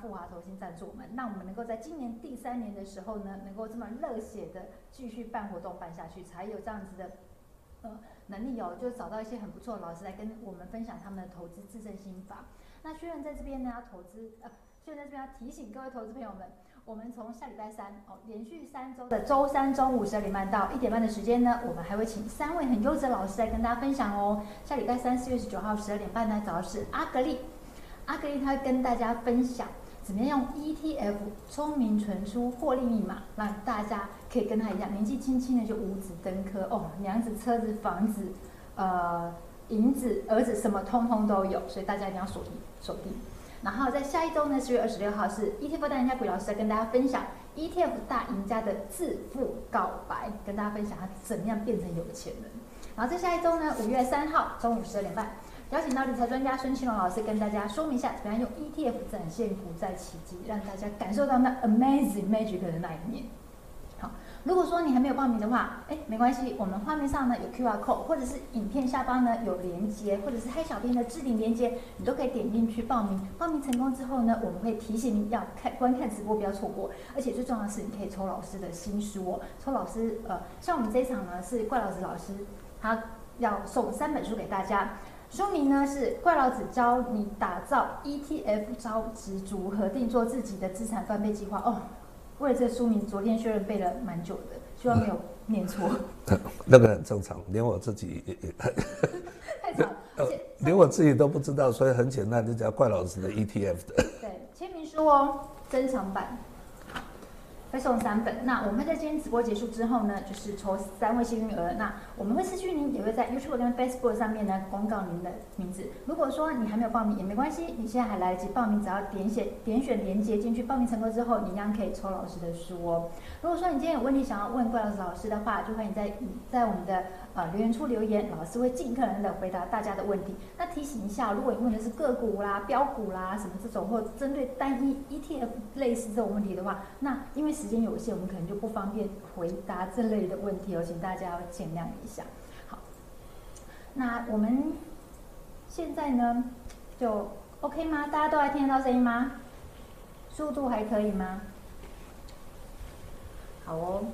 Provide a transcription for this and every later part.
富华投信赞助我们，让我们能够在今年第三年的时候呢，能够这么热血的继续办活动办下去，才有这样子的呃能力哦，就找到一些很不错的老师来跟我们分享他们的投资制胜心法。那薛然在这边呢要投资呃，薛然在这边要提醒各位投资朋友们。我们从下礼拜三哦，连续三周的周三中午十二点半到一点半的时间呢，我们还会请三位很优质的老师来跟大家分享哦。下礼拜三四月十九号十二点半呢，找的是阿格力，阿格力他会跟大家分享怎么样用 ETF 聪明存出获利密码，让大家可以跟他一样，年纪轻轻的就五子登科哦，娘子、车子、房子、呃银子、儿子什么通通都有，所以大家一定要锁定锁定。然后在下一周呢，四月二十六号是 ETF 大赢家谷老师来跟大家分享 ETF 大赢家的致富告白，跟大家分享他怎么样变成有钱人。然后在下一周呢，五月三号中午十二点半，邀请到理财专家孙庆龙老师跟大家说明一下，怎样用 ETF 展现股债奇迹，让大家感受到那 amazing magic 的那一面。好如果说你还没有报名的话，哎，没关系，我们画面上呢有 QR code，或者是影片下方呢有连接，或者是嗨小编的置顶连接，你都可以点进去报名。报名成功之后呢，我们会提醒你要看观看直播，不要错过。而且最重要的是，你可以抽老师的新书哦。抽老师，呃，像我们这一场呢是怪老师老师，他要送三本书给大家。书名呢是怪老子教你打造 ETF 招值组合，定做自己的资产翻倍计划哦。为了这个书名，昨天薛仁背了蛮久的，希望没有念错。那个很正常，连我自己也 也太长了，而且连我自己都不知道，所以很简单，就叫怪老子的 ETF 的。对，签名书哦，珍藏版。会送三本。那我们在今天直播结束之后呢，就是抽三位幸运儿。那我们会私讯您，也会在 YouTube 跟 Facebook 上面呢公告您的名字。如果说你还没有报名也没关系，你现在还来得及报名，只要点选点选连接进去报名成功之后，你一样可以抽老师的书哦。如果说你今天有问题想要问怪老师老师的话，就欢迎在在我们的。呃，留言处留言，老师会尽可能的回答大家的问题。那提醒一下，如果你问的是个股啦、标股啦什么这种，或针对单一 ETF 类似这种问题的话，那因为时间有限，我们可能就不方便回答这类的问题哦，请大家要见谅一下。好，那我们现在呢，就 OK 吗？大家都还听得到声音吗？速度还可以吗？好哦。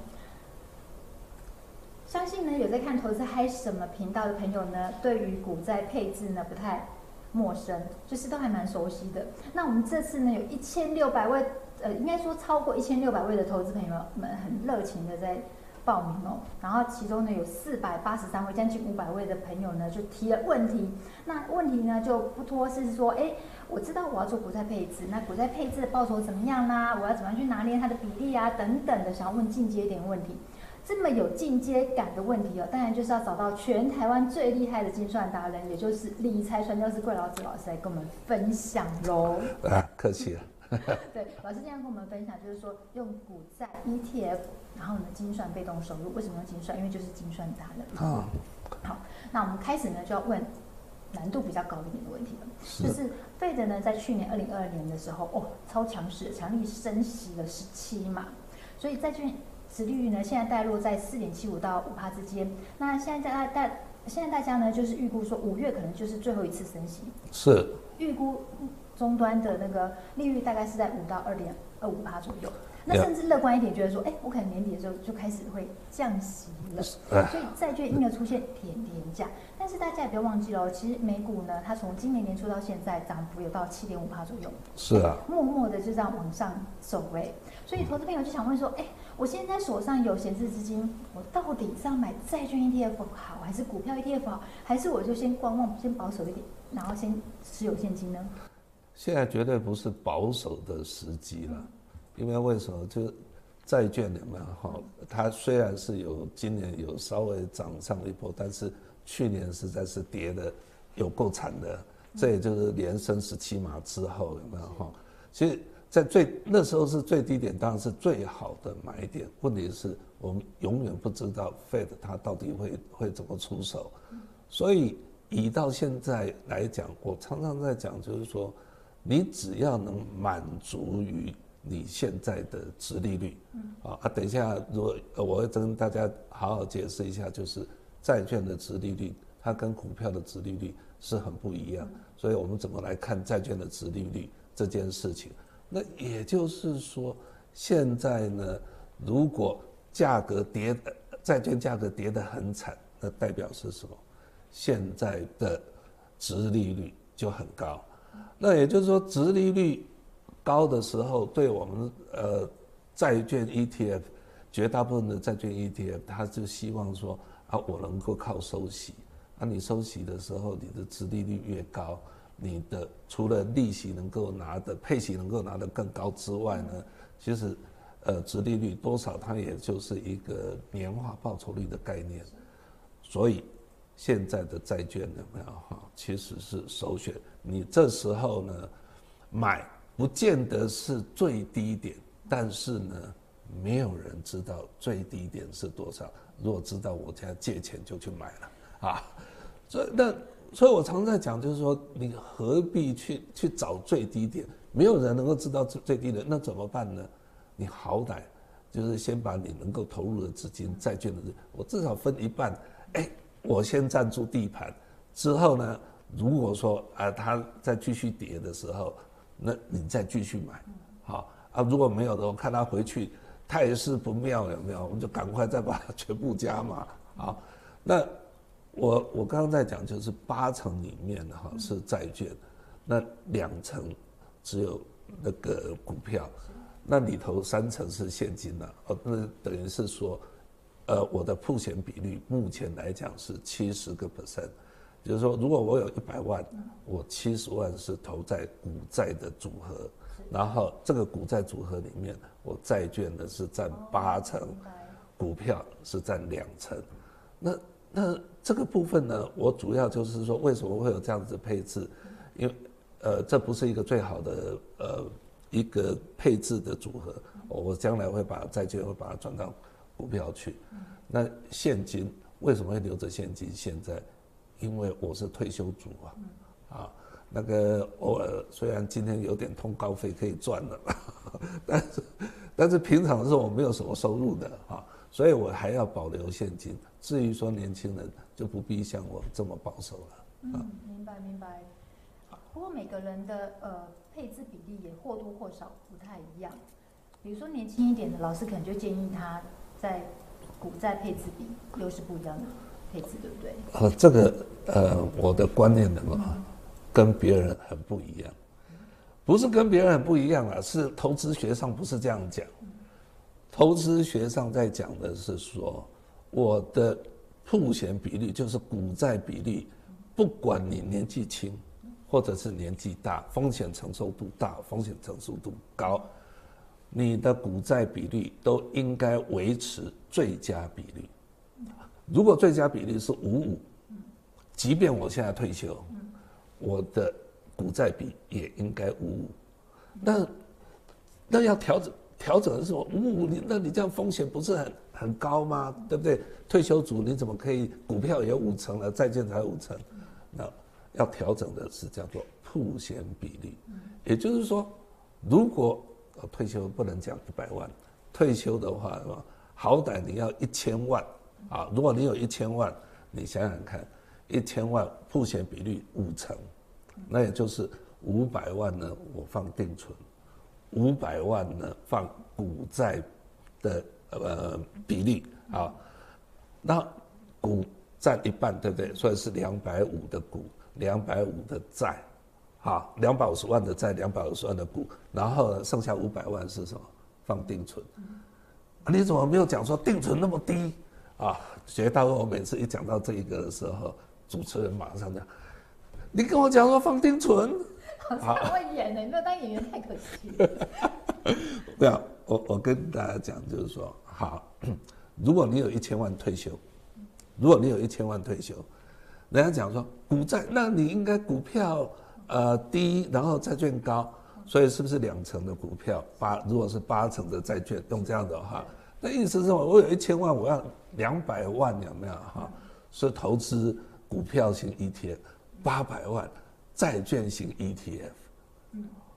相信呢，有在看投资嗨什么频道的朋友呢，对于股债配置呢不太陌生，就是都还蛮熟悉的。那我们这次呢，有一千六百位，呃，应该说超过一千六百位的投资朋友们很热情的在报名哦。然后其中呢，有四百八十三位，将近五百位的朋友呢，就提了问题。那问题呢，就不脱是说，哎，我知道我要做股债配置，那股债配置的报酬怎么样啦？我要怎么样去拿捏它的比例啊？等等的，想要问进阶一点问题。这么有进阶感的问题哦，当然就是要找到全台湾最厉害的精算达人，也就是理财传教士桂老子老师来跟我们分享喽。啊，客气了。对，老师今天跟我们分享，就是说用股债 ETF，然后呢精算被动收入，为什么用精算？因为就是精算达人。啊。好，那我们开始呢就要问难度比较高一点的问题了，是就是费德呢在去年二零二二年的时候，哦，超强势，强力升息了十七嘛，所以在去。殖利率呢，现在带落在四点七五到五帕之间。那现在大大现在大家呢，就是预估说五月可能就是最后一次升息。是。预估终端的那个利率大概是在五到二点二五趴左右。那甚至乐观一点，觉得说，哎，我可能年底的时候就开始会降息了。所以债券因而出现点点价。但是大家也不要忘记了，其实美股呢，它从今年年初到现在涨幅有到七点五帕左右。是啊。默默的就这样往上走位。所以投资朋友就想问说，哎。我现在手上有闲置资金，我到底是要买债券 ETF 好，还是股票 ETF 好，还是我就先观望，先保守一点，然后先持有现金呢？现在绝对不是保守的时机了，因为为什么？就债券里面哈，它虽然是有今年有稍微涨上一波，但是去年实在是跌的有够惨的，这也就是连升十七码之后有没有哈？其实。在最那时候是最低点，当然是最好的买点。问题是我们永远不知道 Fed 它到底会会怎么出手，所以以到现在来讲，我常常在讲，就是说，你只要能满足于你现在的值利率，啊啊，等一下，如果我会跟大家好好解释一下，就是债券的值利率，它跟股票的值利率是很不一样，所以我们怎么来看债券的值利率这件事情？那也就是说，现在呢，如果价格跌债券价格跌得很惨，那代表是什么？现在的殖利率就很高。那也就是说，殖利率高的时候，对我们呃债券 ETF，绝大部分的债券 ETF，他就希望说啊，我能够靠收息。啊，你收息的时候，你的殖利率越高，你的除了利息能够拿的，配息能够拿得更高之外呢，其实，呃，殖利率多少，它也就是一个年化报酬率的概念。所以，现在的债券有没有哈，其实是首选。你这时候呢，买不见得是最低点，但是呢，没有人知道最低点是多少。如果知道，我家借钱就去买了。啊，所以那，所以我常在讲，就是说，你何必去去找最低点？没有人能够知道最最低点，那怎么办呢？你好歹就是先把你能够投入的资金、债券的，我至少分一半，哎，我先占住地盘，之后呢，如果说啊，它再继续跌的时候，那你再继续买，好啊，如果没有的，我看它回去态势不妙，有没有？我们就赶快再把它全部加码，好，那。我我刚刚在讲，就是八成里面的哈是债券，那两成只有那个股票，那里头三成是现金的哦，那等于是说，呃，我的铺钱比率目前来讲是七十个 percent，就是说，如果我有一百万，我七十万是投在股债的组合，然后这个股债组合里面，我债券呢是占八成，股票是占两成，那。那这个部分呢，我主要就是说，为什么会有这样子的配置？因为，呃，这不是一个最好的呃一个配置的组合。我将来会把债券会把它转到股票去。那现金为什么会留着现金？现在，因为我是退休族啊，啊，那个偶尔虽然今天有点通告费可以赚了，但是但是平常的时候我没有什么收入的啊。所以我还要保留现金。至于说年轻人，就不必像我这么保守了。嗯，明白明白。好，不过每个人的呃配置比例也或多或少不太一样。比如说年轻一点的老师，可能就建议他在股债配置比又是不一样的配置，对不对？呃，这个呃，我的观念的话，跟别人很不一样。不是跟别人很不一样啊，是投资学上不是这样讲。投资学上在讲的是说，我的曝险比率就是股债比率，不管你年纪轻，或者是年纪大，风险承受度大，风险承受度高，你的股债比率都应该维持最佳比率。如果最佳比率是五五，即便我现在退休，我的股债比也应该五五。那那要调整。调整的时候，五五你那你这样风险不是很很高吗？对不对？退休族你怎么可以股票也有五成了，债券才五成？那要调整的是叫做曝险比例，也就是说，如果退休不能讲一百万，退休的话？好歹你要一千万啊！如果你有一千万，你想想看，一千万付险比例五成，那也就是五百万呢，我放定存。五百万呢，放股债的呃比例啊，那股占一半，对不对？所以是两百五的股，两百五的债，啊，两百五十万的债，两百五十万的股，然后剩下五百万是什么？放定存。你怎么没有讲说定存那么低啊？绝大多数我每次一讲到这一个的时候，主持人马上讲，你跟我讲说放定存。好会演呢，没有当演员太可惜了。不要，我我跟大家讲，就是说，好，如果你有一千万退休，如果你有一千万退休，人家讲说股债，那你应该股票呃低，然后债券高，所以是不是两成的股票八？如果是八成的债券，用这样的话，那意思是？我有一千万，我要两百万，有没有哈？是投资股票型 ETF，八百万。债券型 ETF，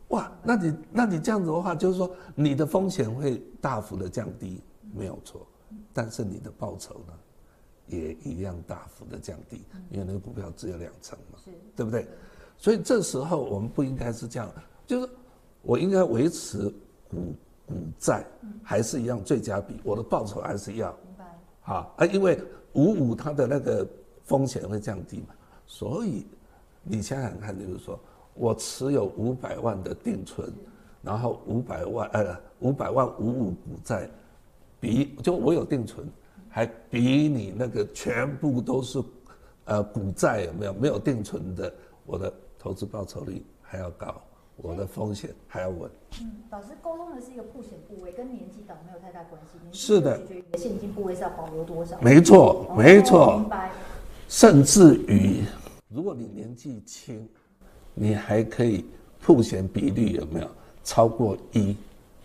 哇，那你那你这样子的话，就是说你的风险会大幅的降低，没有错，但是你的报酬呢，也一样大幅的降低，因为那个股票只有两成嘛，对不对？所以这时候我们不应该是这样，就是我应该维持股股债还是一样最佳比，我的报酬还是要。明白。好啊，因为五五它的那个风险会降低嘛，所以你想想看，就是说我持有五百万的定存，然后五百万呃五百万五五股债，比就我有定存，还比你那个全部都是呃股债有没有没有定存的，我的投资报酬率还要高。我的风险还要稳。嗯，老师沟通的是一个曝险部位，跟年纪倒没有太大关系。是的。取决于你的现金部位是要保留多少？没错，没错。哦，明白。甚至于，如果你年纪轻，你还可以曝险比率有没有超过一？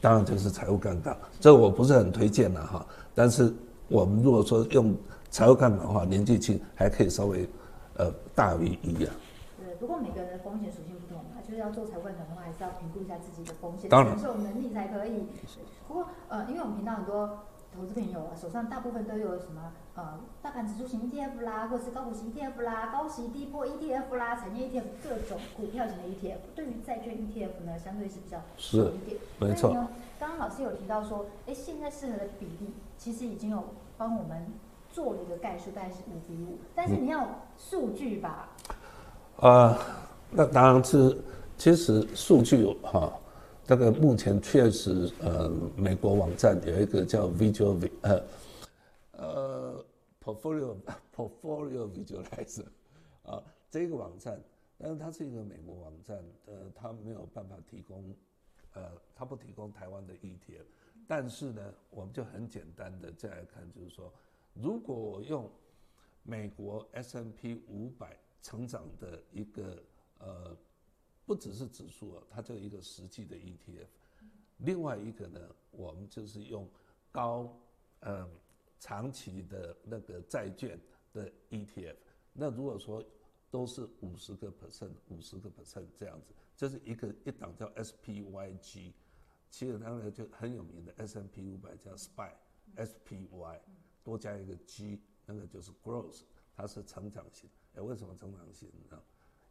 当然就是财务杠杆。这我不是很推荐了哈。但是我们如果说用财务杠杆的话，年纪轻还可以稍微呃大于一啊。对，不过每个人的风险属性不同嘛。就是要做财务杠杆的话，还是要评估一下自己的风险承受能力才可以。不过呃，因为我们频道很多投资朋友啊，手上大部分都有什么呃大盘指数型 ETF 啦，或者是高股息 ETF 啦，高息低波 ETF 啦，产业 ETF 各种股票型的 ETF，对于债券 ETF 呢，相对是比较少一点。没错。所以呢，刚刚老师有提到说，哎，现在适合的比例其实已经有帮我们做了一个概述，大概是五比五，但是你要数据吧？啊、嗯呃，那当然是。其实数据哈，这个目前确实呃，美国网站有一个叫 Visual 呃呃 Portfolio Portfolio Visualizer 啊，这个网站，但是它是一个美国网站，呃，它没有办法提供，呃，它不提供台湾的 ETF，但是呢，我们就很简单的再来看，就是说，如果我用美国 S&P 五百成长的一个呃。不只是指数啊，它就一个实际的 ETF。另外一个呢，我们就是用高嗯长期的那个债券的 ETF。那如果说都是五十个 percent、五十个 percent 这样子，这是一个一档叫 SPYG。其实它呢就很有名的 S&P 五百叫 SPY，SPY 多加一个 G，那个就是 Growth，它是成长型。哎，为什么成长型呢？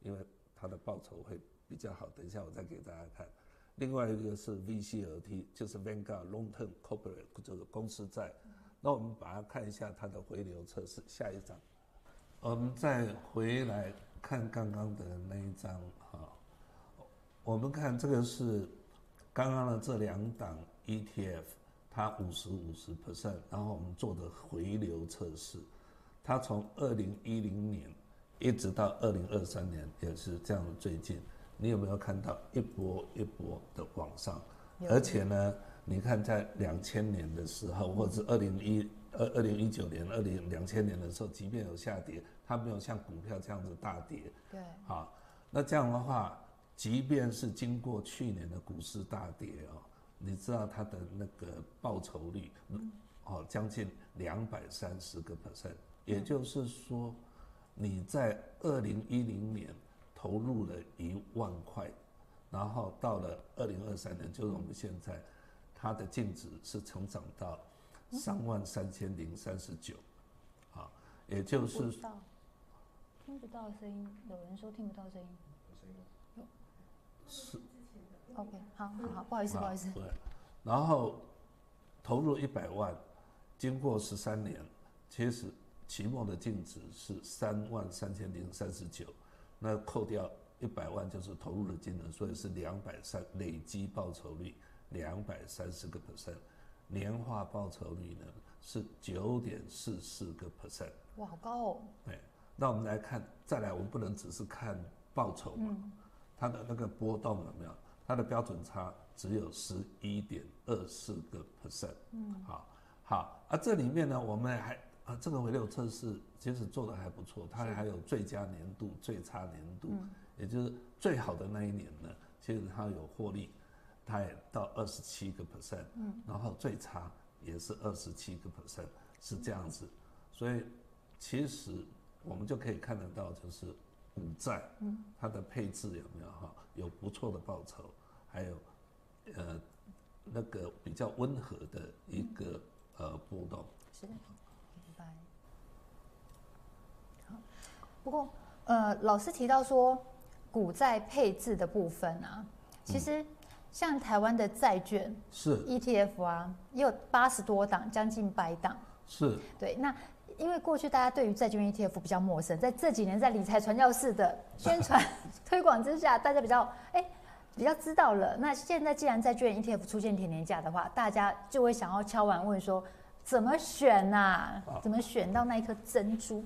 因为它的报酬会。比较好，等一下我再给大家看。另外一个是 VCLT，就是 Vanguard Long Term Corporate，这个公司债。那我们把它看一下它的回流测试。下一张，我们再回来看刚刚的那一张哈。我们看这个是刚刚的这两档 ETF，它五十五十 percent，然后我们做的回流测试，它从二零一零年一直到二零二三年也是这样的，最近。你有没有看到一波一波的往上？而且呢，你看在两千年的时候，或者是二零一二二零一九年、二零两千年的时候，即便有下跌，它没有像股票这样子大跌。对。好，那这样的话，即便是经过去年的股市大跌哦，你知道它的那个报酬率，哦，将近两百三十个 percent，也就是说，你在二零一零年。投入了一万块，然后到了二零二三年，就是我们现在，它的净值是成长到三万三千零三十九，啊，也就是听不到，听不到声音，有人说听不到声音，是，OK，好好好，不好意思，不好意思，对，然后投入一百万，经过十三年，其实期末的净值是三万三千零三十九。那扣掉一百万就是投入的金额，所以是两百三累积报酬率两百三十个 percent，年化报酬率呢是九点四四个 percent。哇，好高哦！对，那我们来看，再来，我们不能只是看报酬嘛，嗯、它的那个波动有没有？它的标准差只有十一点二四个 percent。嗯，好，好，啊，这里面呢，我们还。啊，这个回流测试其实做的还不错，它还有最佳年度、最差年度，嗯、也就是最好的那一年呢，其实它有获利，它也到二十七个 percent，嗯，然后最差也是二十七个 percent，是这样子，所以其实我们就可以看得到，就是股债，嗯，它的配置有没有哈，有不错的报酬，还有呃那个比较温和的一个呃波动，是的。不过，呃，老师提到说，股债配置的部分啊，其实像台湾的债券是 ETF 啊，也有八十多档，将近百档。是。对，那因为过去大家对于债券 ETF 比较陌生，在这几年在理财传教士的宣传 推广之下，大家比较哎比较知道了。那现在既然债券 ETF 出现甜甜价的话，大家就会想要敲碗问说，怎么选呐、啊？怎么选到那一颗珍珠？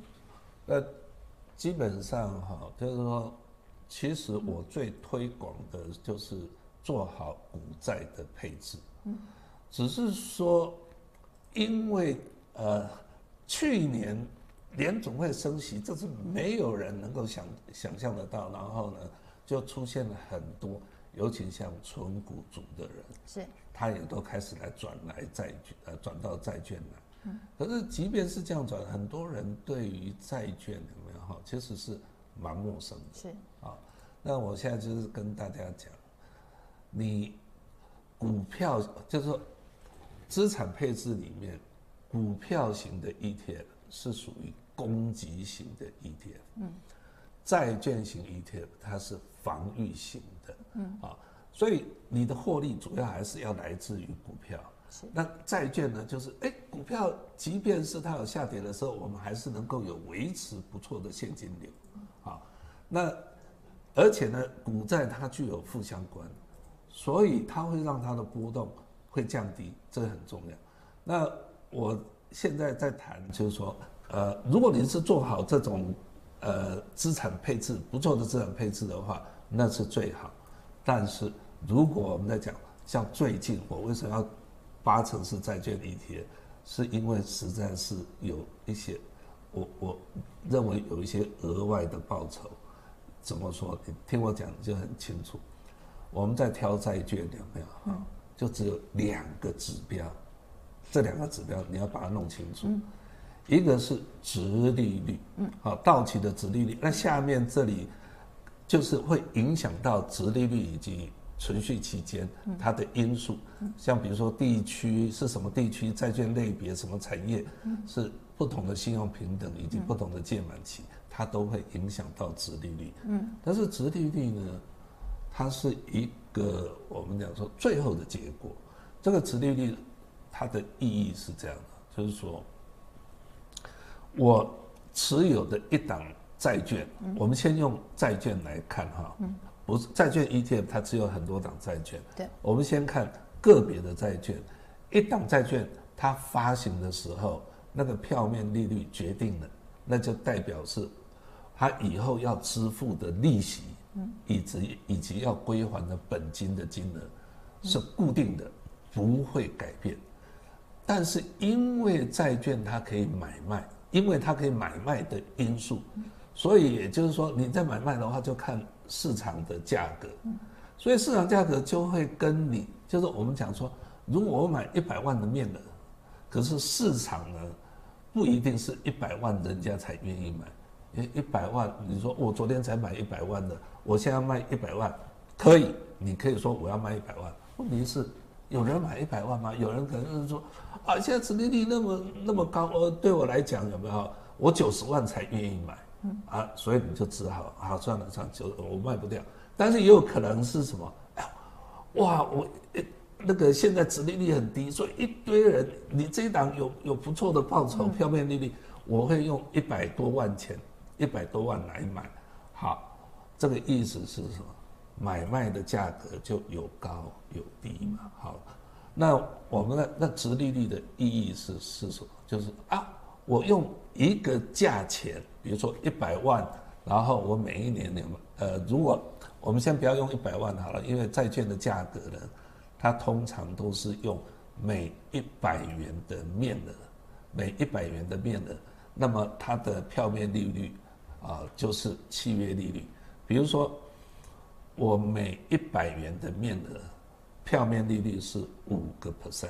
呃，基本上哈，就是说，其实我最推广的就是。做好股债的配置，嗯，只是说，因为呃，去年联总会升息，这是没有人能够想想象得到，然后呢，就出现了很多，尤其像纯股族的人，是，他也都开始来转来债券，呃，转到债券来，嗯，可是即便是这样转，很多人对于债券哈，其实是蛮陌生的，是啊，那我现在就是跟大家讲。你股票就是说资产配置里面，股票型的 ETF 是属于攻击型的 ETF，嗯，债券型 ETF 它是防御型的，嗯啊，所以你的获利主要还是要来自于股票。是，那债券呢，就是哎，股票即便是它有下跌的时候，我们还是能够有维持不错的现金流，啊，那而且呢，股债它具有负相关。所以它会让它的波动会降低，这个很重要。那我现在在谈，就是说，呃，如果你是做好这种，呃，资产配置不错的资产配置的话，那是最好。但是如果我们在讲，像最近我为什么要八成是债券 ETF，是因为实在是有一些，我我认为有一些额外的报酬。怎么说？你听我讲就很清楚。我们在挑债券有没有？啊，就只有两个指标，这两个指标你要把它弄清楚。一个是殖利率，嗯，好，到期的殖利率。那下面这里就是会影响到殖利率以及存续期间它的因素，像比如说地区是什么地区，债券类别什么产业，是不同的信用平等以及不同的届满期，它都会影响到殖利率。嗯，但是殖利率呢？它是一个我们讲说最后的结果，这个殖利率它的意义是这样的，就是说，我持有的一档债券，我们先用债券来看哈，不是债券 ETF，它只有很多档债券，对，我们先看个别的债券，一档债券它发行的时候，那个票面利率决定了，那就代表是它以后要支付的利息。以及以及要归还的本金的金额是固定的，不会改变。但是因为债券它可以买卖，因为它可以买卖的因素，所以也就是说你在买卖的话就看市场的价格。所以市场价格就会跟你就是我们讲说，如果我买一百万的面额，可是市场呢不一定是一百万人家才愿意买。一百万，你说我昨天才买一百万的，我现在卖一百万，可以，你可以说我要卖一百万。问题是，有人买一百万吗？有人可能是说，啊，现在殖利率那么那么高，呃，对我来讲有没有？我九十万才愿意买，啊，所以你就只好，好算了，算了，就我卖不掉。但是也有可能是什么？哎，哇，我那个现在殖利率很低，所以一堆人，你这一档有有不错的报酬，票面利率，我会用一百多万钱。一百多万来买，好，这个意思是什么？买卖的价格就有高有低嘛。好，那我们的那殖利率的意义是是什么？就是啊，我用一个价钱，比如说一百万，然后我每一年年呃，如果我们先不要用一百万好了，因为债券的价格呢，它通常都是用每一百元的面额，每一百元的面额，那么它的票面利率。啊，就是契约利率，比如说，我每一百元的面额，票面利率是五个 percent，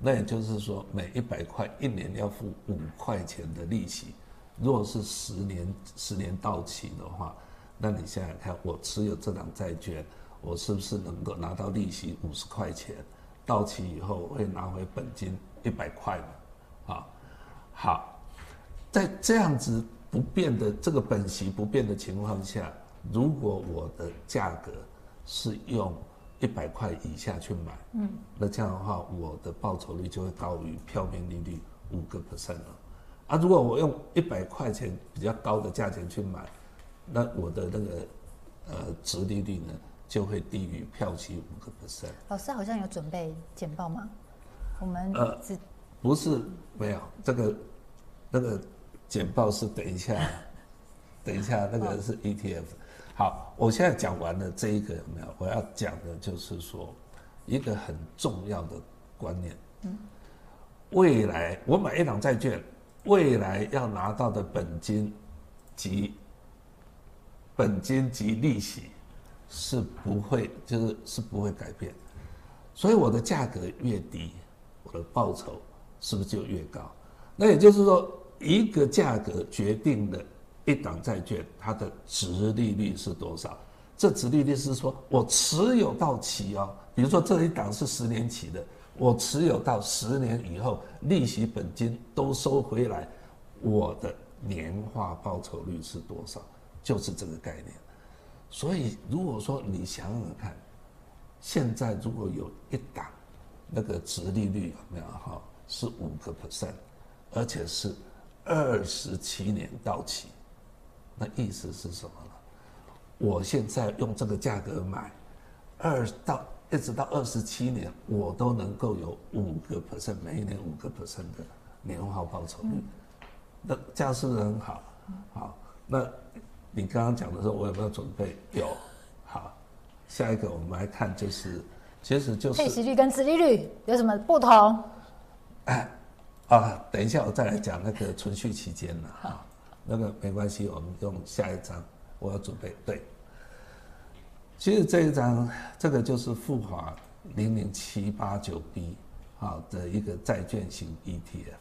那也就是说，每一百块一年要付五块钱的利息。如果是十年十年到期的话，那你想想看，我持有这张债券，我是不是能够拿到利息五十块钱？到期以后会拿回本金一百块嘛？啊，好，在这样子。不变的这个本息不变的情况下，如果我的价格是用一百块以下去买，嗯，那这样的话，我的报酬率就会高于票面利率五个 percent 了。啊，如果我用一百块钱比较高的价钱去买，那我的那个呃值利率呢，就会低于票期五个 percent。老师好像有准备简报吗？我们呃，不是没有这个那个简报是等一下，等一下那个是 ETF。好，我现在讲完了这一个有没有？我要讲的就是说，一个很重要的观念。嗯，未来我买一档债券，未来要拿到的本金及本金及利息是不会，就是是不会改变。所以我的价格越低，我的报酬是不是就越高？那也就是说，一个价格决定了。一档债券它的殖利率是多少？这殖利率是说我持有到期哦，比如说这一档是十年期的，我持有到十年以后，利息本金都收回来，我的年化报酬率是多少？就是这个概念。所以如果说你想想看，现在如果有一档那个殖利率有没有哈？是五个 percent，而且是二十七年到期。那意思是什么呢？我现在用这个价格买，二到一直到二十七年，我都能够有五个 percent，每一年五个 percent 的年化报酬率，那这样是不是很好？好，那你刚刚讲的时候，我有没有准备？有。好，下一个我们来看，就是其实就是配息率跟殖利率有什么不同？哎，啊，等一下我再来讲那个存续期间了哈。那个没关系，我们用下一张，我要准备。对，其实这一张，这个就是富华零零七八九 B 啊的一个债券型 ETF，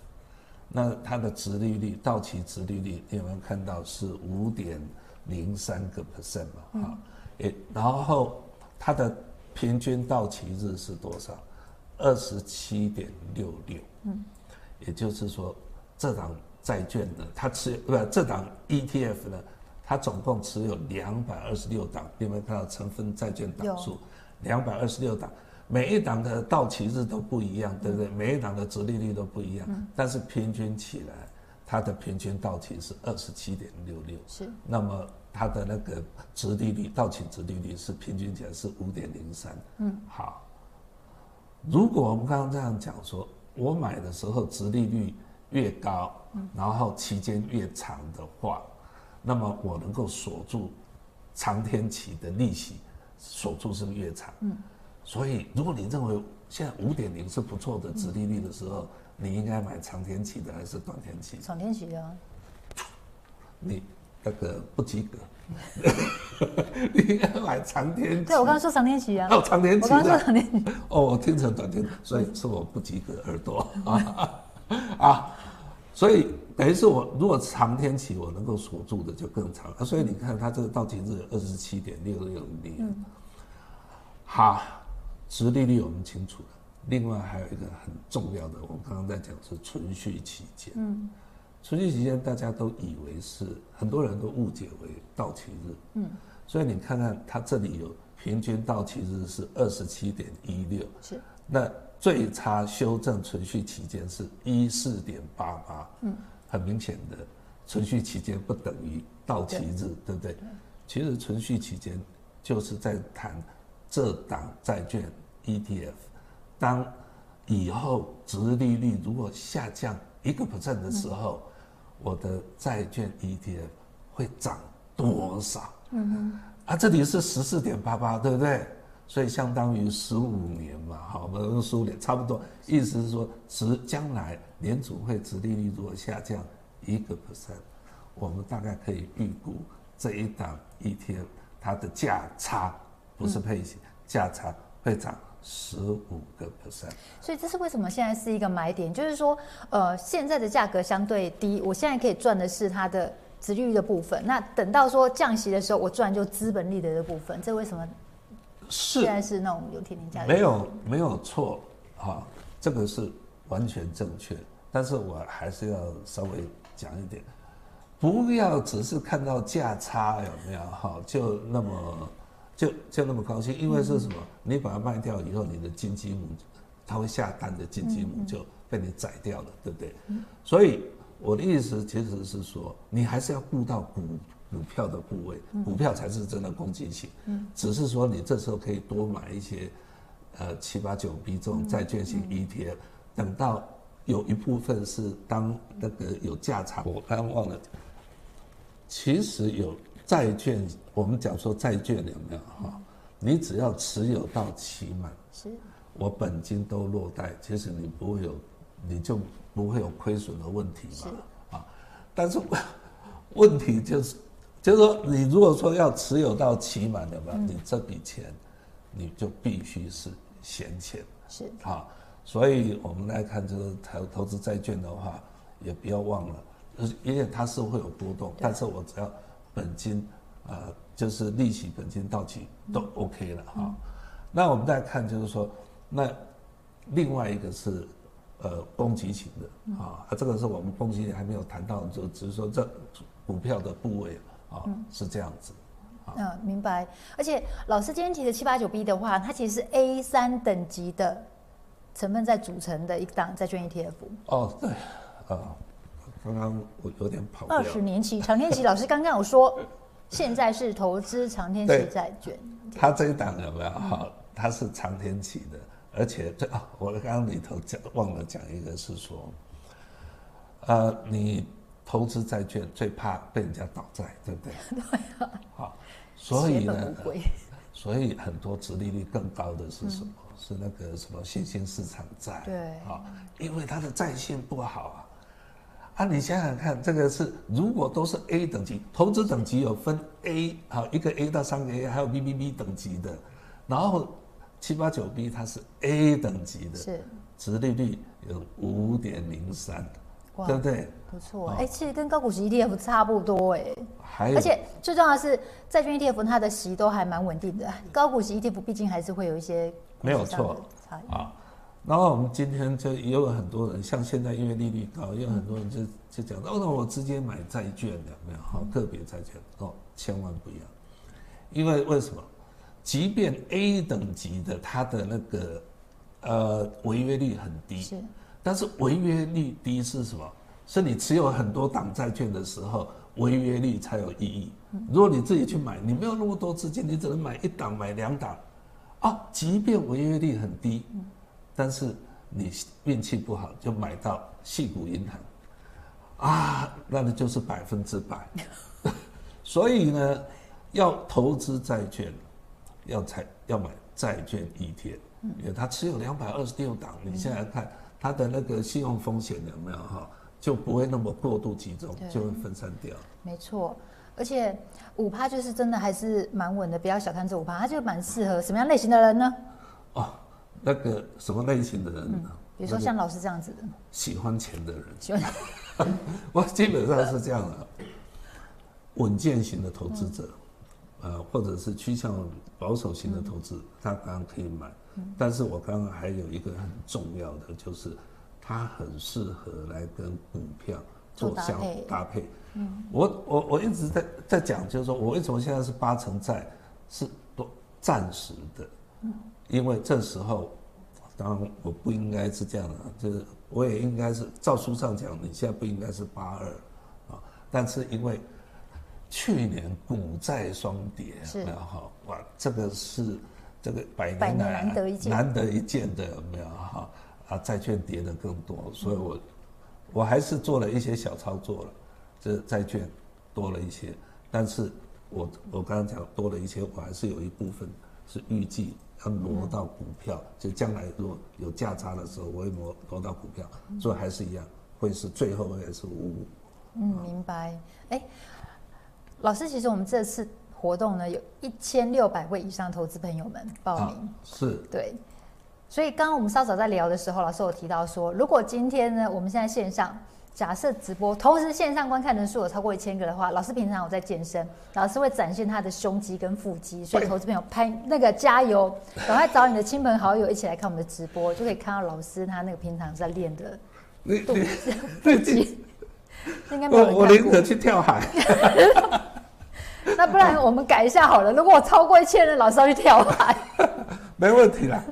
那它的殖利率，到期殖利率，你有没有看到是五点零三个 percent 嘛？啊，也，然后它的平均到期日是多少？二十七点六六。嗯，也就是说这档。债券呢，它持有不这档 ETF 呢，它总共持有两百二十六档，有没有看到成分债券档数？两百二十六档，每一档的到期日都不一样，对不对？嗯、每一档的值利率都不一样，嗯、但是平均起来，它的平均到期是二十七点六六。是。那么它的那个值利率，到期值利率是平均起来是五点零三。嗯。好。如果我们刚刚这样讲说，我买的时候值利率越高。然后期间越长的话，那么我能够锁住长天期的利息，锁住是越长？嗯，所以如果你认为现在五点零是不错的殖利率的时候，你应该买长天期的还是短天期？长天期的。你那个不及格，你应该买长天期。对，我刚刚说长天期啊。哦，长天期。我刚刚说长天期。哦，我听成短天，所以是我不及格耳朵 啊 啊。所以等于是我如果长天期我能够锁住的就更长啊，所以你看它这个到期日二十七点六六零，好，殖利率我们清楚了。另外还有一个很重要的，我们刚刚在讲是存续期间。嗯，存续期间大家都以为是很多人都误解为到期日。嗯，所以你看看它这里有平均到期日是二十七点一六。是，那。最差修正存续期间是一四点八八，嗯，很明显的，存续期间不等于到期日，对，对不对？其实存续期间就是在谈这档债券 ETF，当以后殖利率如果下降一个 percent 的时候，嗯、我的债券 ETF 会涨多少？嗯哼，啊，这里是十四点八八，对不对？所以相当于十五年嘛，好，我们用十五年差不多，意思是说，值将来联储会殖利率如果下降一个 percent，我们大概可以预估这一档一天它的价差不是配息，价差会涨十五个 percent。所以这是为什么现在是一个买点，就是说，呃，现在的价格相对低，我现在可以赚的是它的殖利率的部分，那等到说降息的时候，我赚就资本利得的部分，这为什么？是，现在是那种有天天价没有没有错，哈，这个是完全正确。但是我还是要稍微讲一点，不要只是看到价差有没有哈，就那么就就那么高兴，因为是什么？你把它卖掉以后，你的金鸡母，它会下蛋的金鸡母就被你宰掉了，对不对？所以我的意思其实是说，你还是要顾到股股票的部位，股票才是真的攻击性。只是说你这时候可以多买一些，呃七八九 B 这种债券型 ETF，等到有一部分是当那个有价差，我刚刚忘了，其实有。债券，我们讲说债券有没有哈？你只要持有到期满，是，我本金都落袋，其实你不会有，你就不会有亏损的问题嘛，啊，但是问题就是，就是说你如果说要持有到期满的话，你这笔钱，你就必须是闲钱，是啊，所以我们来看这个投投资债券的话，也不要忘了，因为它是会有波动，但是我只要。本金，呃，就是利息、本金到期都 OK 了哈。嗯、那我们再看，就是说，那另外一个是，呃，攻击型的啊，啊，这个是我们攻击型还没有谈到，就只是说这股票的部位啊，嗯、是这样子。嗯，明白。而且老师今天提的七八九 B 的话，它其实是 A 三等级的成分在组成的一档债券 ETF。哦，对，啊。刚刚我有点跑。二十年期长天期，老师刚刚有说，现在是投资长天期债券。他这一档有没有？好，它是长天期的，而且这啊，我刚刚里头讲忘了讲一个，是说，呃，你投资债券最怕被人家倒债，对不对？对啊。好，所以呢，所以很多殖利率更高的是什么？是那个什么新兴市场债。对。啊，因为它的债性不好啊。啊，你想想看，这个是如果都是 A 等级，投资等级有分 A，好一个 A 到三个 A，还有 BBB 等级的，然后七八九 B 它是 A 等级的，是，殖利率有五点零三，对不对？不错，哎、哦，其实跟高股息 ETF 差不多哎，还有，而且最重要的是债券 ETF 它的息都还蛮稳定的，高股息 ETF 毕竟还是会有一些没有错。啊。然后我们今天就也有很多人，像现在因为利率高，也有很多人就就讲，哦，那我直接买债券的，没有？好个别债券哦，千万不要，因为为什么？即便 A 等级的，它的那个呃违约率很低，是，但是违约率低是什么？是你持有很多档债券的时候，违约率才有意义。如果你自己去买，你没有那么多资金，你只能买一档、买两档，啊，即便违约率很低。但是你运气不好，就买到细谷银行，啊，那你就是百分之百。所以呢，要投资债券，要才要买债券 ETF，因为它持有两百二十六档，你现在看它的那个信用风险有没有哈，就不会那么过度集中，就会分散掉。没错，而且五趴就是真的还是蛮稳的，不要小看这五趴，它就蛮适合什么样类型的人呢？哦。那个什么类型的人呢？比如说像老师这样子的，喜欢钱的人。喜欢，我基本上是这样的，稳健型的投资者，呃，或者是趋向保守型的投资，他当然可以买。但是我刚刚还有一个很重要的，就是它很适合来跟股票做相搭配。嗯，我我我一直在在讲，就是说我为什么现在是八成债，是都暂时的。因为这时候，当然我不应该是这样的，就是我也应该是照书上讲，你现在不应该是八二，啊，但是因为去年股债双跌，是没有哈，哇，这个是这个百年来难得一见难得一见的，有没有哈？啊，债券跌的更多，所以我我还是做了一些小操作了，这债券多了一些，但是我我刚刚讲多了一些，我还是有一部分是预计。要挪到股票，就将来如果有价差的时候，我会挪挪到股票，所以还是一样，会是最后会是五五。嗯，明白。哎，老师，其实我们这次活动呢，有一千六百位以上投资朋友们报名，是对。所以刚刚我们稍早在聊的时候，老师有提到说，如果今天呢，我们现在线上。假设直播同时线上观看人数有超过一千个的话，老师平常有在健身，老师会展现他的胸肌跟腹肌，所以 投资朋友拍那个加油，赶快找你的亲朋好友一起来看我们的直播，就可以看到老师他那个平常在练的肚子腹肌。应该没有人。我我宁可去跳海。那不然我们改一下好了。如果我超过一千人，老师要去跳海。没问题啦。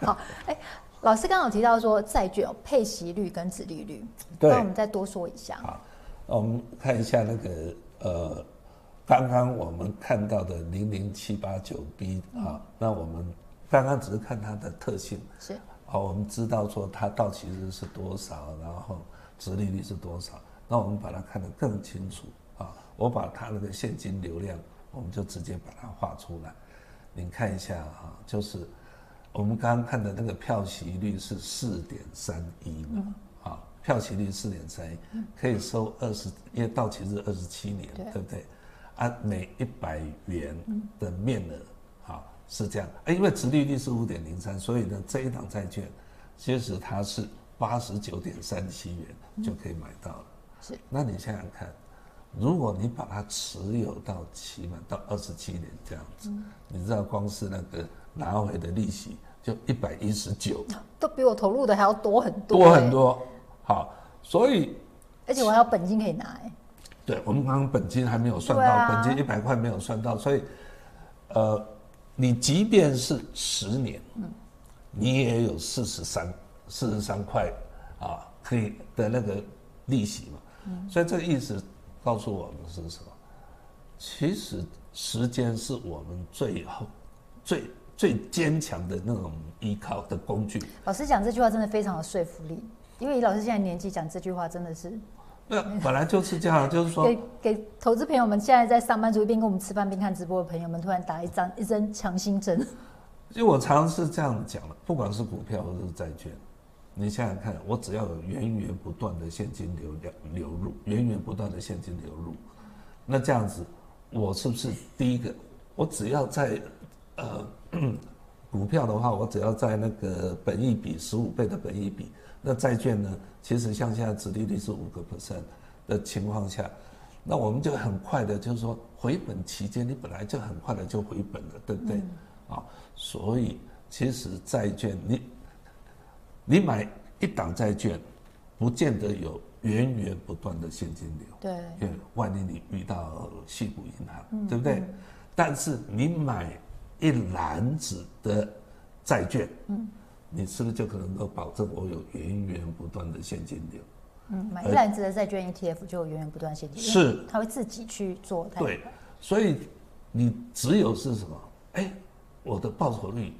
好，哎，老师刚刚有提到说债券有配息率跟殖利率，对，那我们再多说一下。好，我们看一下那个呃，刚刚我们看到的零零七八九 B 啊，那我们刚刚只是看它的特性是。好，我们知道说它到期日是多少，然后殖利率是多少，那我们把它看得更清楚啊。我把它那个现金流量，我们就直接把它画出来。您看一下啊，就是我们刚刚看的那个票息率是四点三一嘛，啊，票息率四点三一，可以收二十，因为到期日二十七年，对不对？啊每一百元的面额啊。是这样，啊，因为殖利率是五点零三，所以呢，这一档债券，其实它是八十九点三七元就可以买到了。是，那你想想看，如果你把它持有到期满到二十七年这样子，你知道光是那个拿回的利息就一百一十九，都比我投入的还要多很多，多很多。好，所以而且我还有本金可以拿，哎，对，我们刚刚本金还没有算到，本金一百块没有算到，所以，呃。你即便是十年，嗯，你也有四十三四十三块啊，可以的那个利息嘛，嗯，所以这个意思告诉我们是什么？其实时间是我们最后最最坚强的那种依靠的工具。老师讲这句话真的非常有说服力，因为以老师现在年纪讲这句话真的是。那本来就是这样，就是说，给给投资朋友们，现在在上班族一边跟我们吃饭边看直播的朋友们，突然打一张一针强心针。因为我常常是这样讲的，不管是股票或者是债券，你想想看，我只要有源源不断的现金流量流入，源源不断的现金流入，那这样子，我是不是第一个？我只要在呃股票的话，我只要在那个本益比十五倍的本益比。那债券呢？其实像现在殖利率是五个 percent 的情况下，那我们就很快的，就是说回本期间，你本来就很快的就回本了，对不对？啊、嗯哦，所以其实债券你你买一档债券，不见得有源源不断的现金流。对。因为万一你遇到矽谷银行，嗯、对不对？嗯、但是你买一篮子的债券，嗯。你是不是就可能够保证我有源源不断的现金流？嗯，买一篮子的债券 ETF 就有源源不断现金流。是，他会自己去做。对，所以你只有是什么？哎，我的报酬率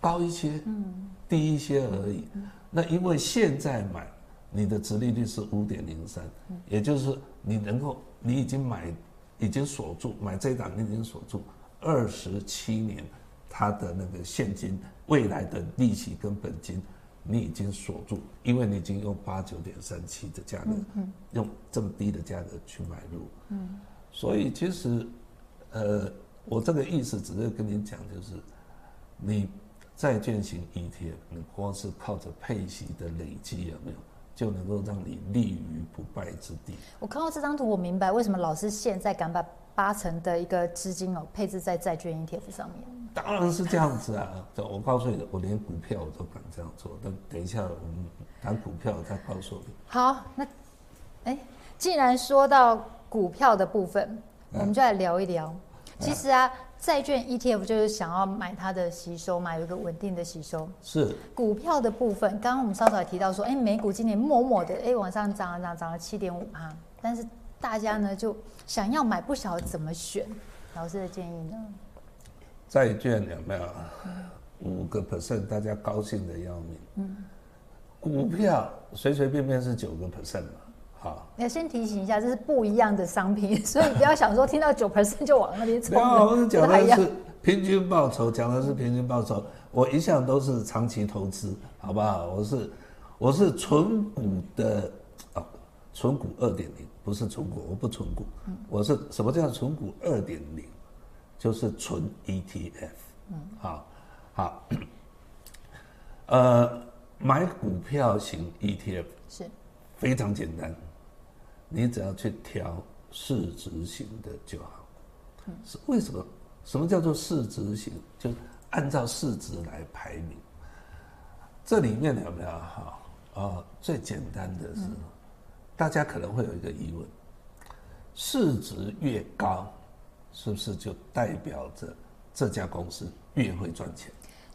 高一些，嗯，低一些而已。那因为现在买你的殖利率是五点零三，也就是你能够，你已经买，已经锁住买这一档，你已经锁住二十七年。它的那个现金未来的利息跟本金，你已经锁住，因为你已经用八九点三七的价格，用这么低的价格去买入，嗯，所以其实，呃，我这个意思只是跟你讲，就是你债券型 ETF，你光是靠着配息的累积有没有，就能够让你立于不败之地。我看到这张图，我明白为什么老师现在敢把八成的一个资金哦配置在债券 ETF 上面。当然是这样子啊！我告诉你，我连股票我都敢这样做。但等一下我们谈股票再告诉你。好，那，哎，既然说到股票的部分，我们就来聊一聊。其实啊，债券 ETF 就是想要买它的吸收嘛，有一个稳定的吸收。是。股票的部分，刚刚我们稍早也提到说，哎，美股今年默默的哎往上涨了涨，涨了七点五趴，但是大家呢就想要买，不晓得怎么选。老师的建议呢？债券有没有五个 percent？大家高兴的要命。嗯，股票随随便便是九个 percent 嘛。好，要先提醒一下，这是不一样的商品，所以不要想说听到九 percent 就往那边冲。没有，我是讲的是平均报酬，讲的是平均报酬。我一向都是长期投资，好不好？我是我是纯股的啊，纯股二点零，不是纯股，我不纯股。我是什么叫纯股二点零？就是纯 ETF，嗯，好，好，呃，买股票型 ETF 是非常简单，你只要去调市值型的就好。嗯，是为什么？什么叫做市值型？就按照市值来排名。这里面有没有哈？啊，最简单的是，大家可能会有一个疑问：市值越高。是不是就代表着这家公司越会赚钱？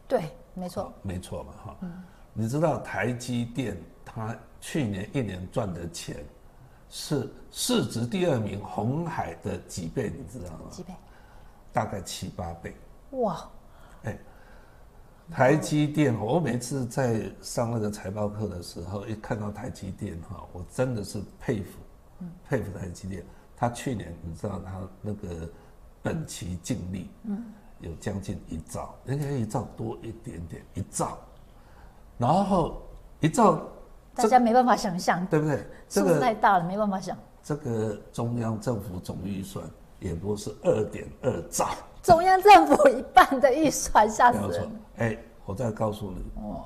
对，没错，没错嘛，哈。嗯。你知道台积电它去年一年赚的钱是市值第二名红海的几倍？你知道吗？几倍？大概七八倍。哇！哎，台积电，我每次在上那个财报课的时候，一看到台积电哈，我真的是佩服，佩服台积电。他去年你知道他那个本期净利，嗯，有将近一兆，人家一兆多一点点，一兆。然后一兆，大家没办法想象，对不对？这个太大了，没办法想。这个中央政府总预算也不是二点二兆，中央政府一半的预算，吓死人。哎，我再告诉你，哦，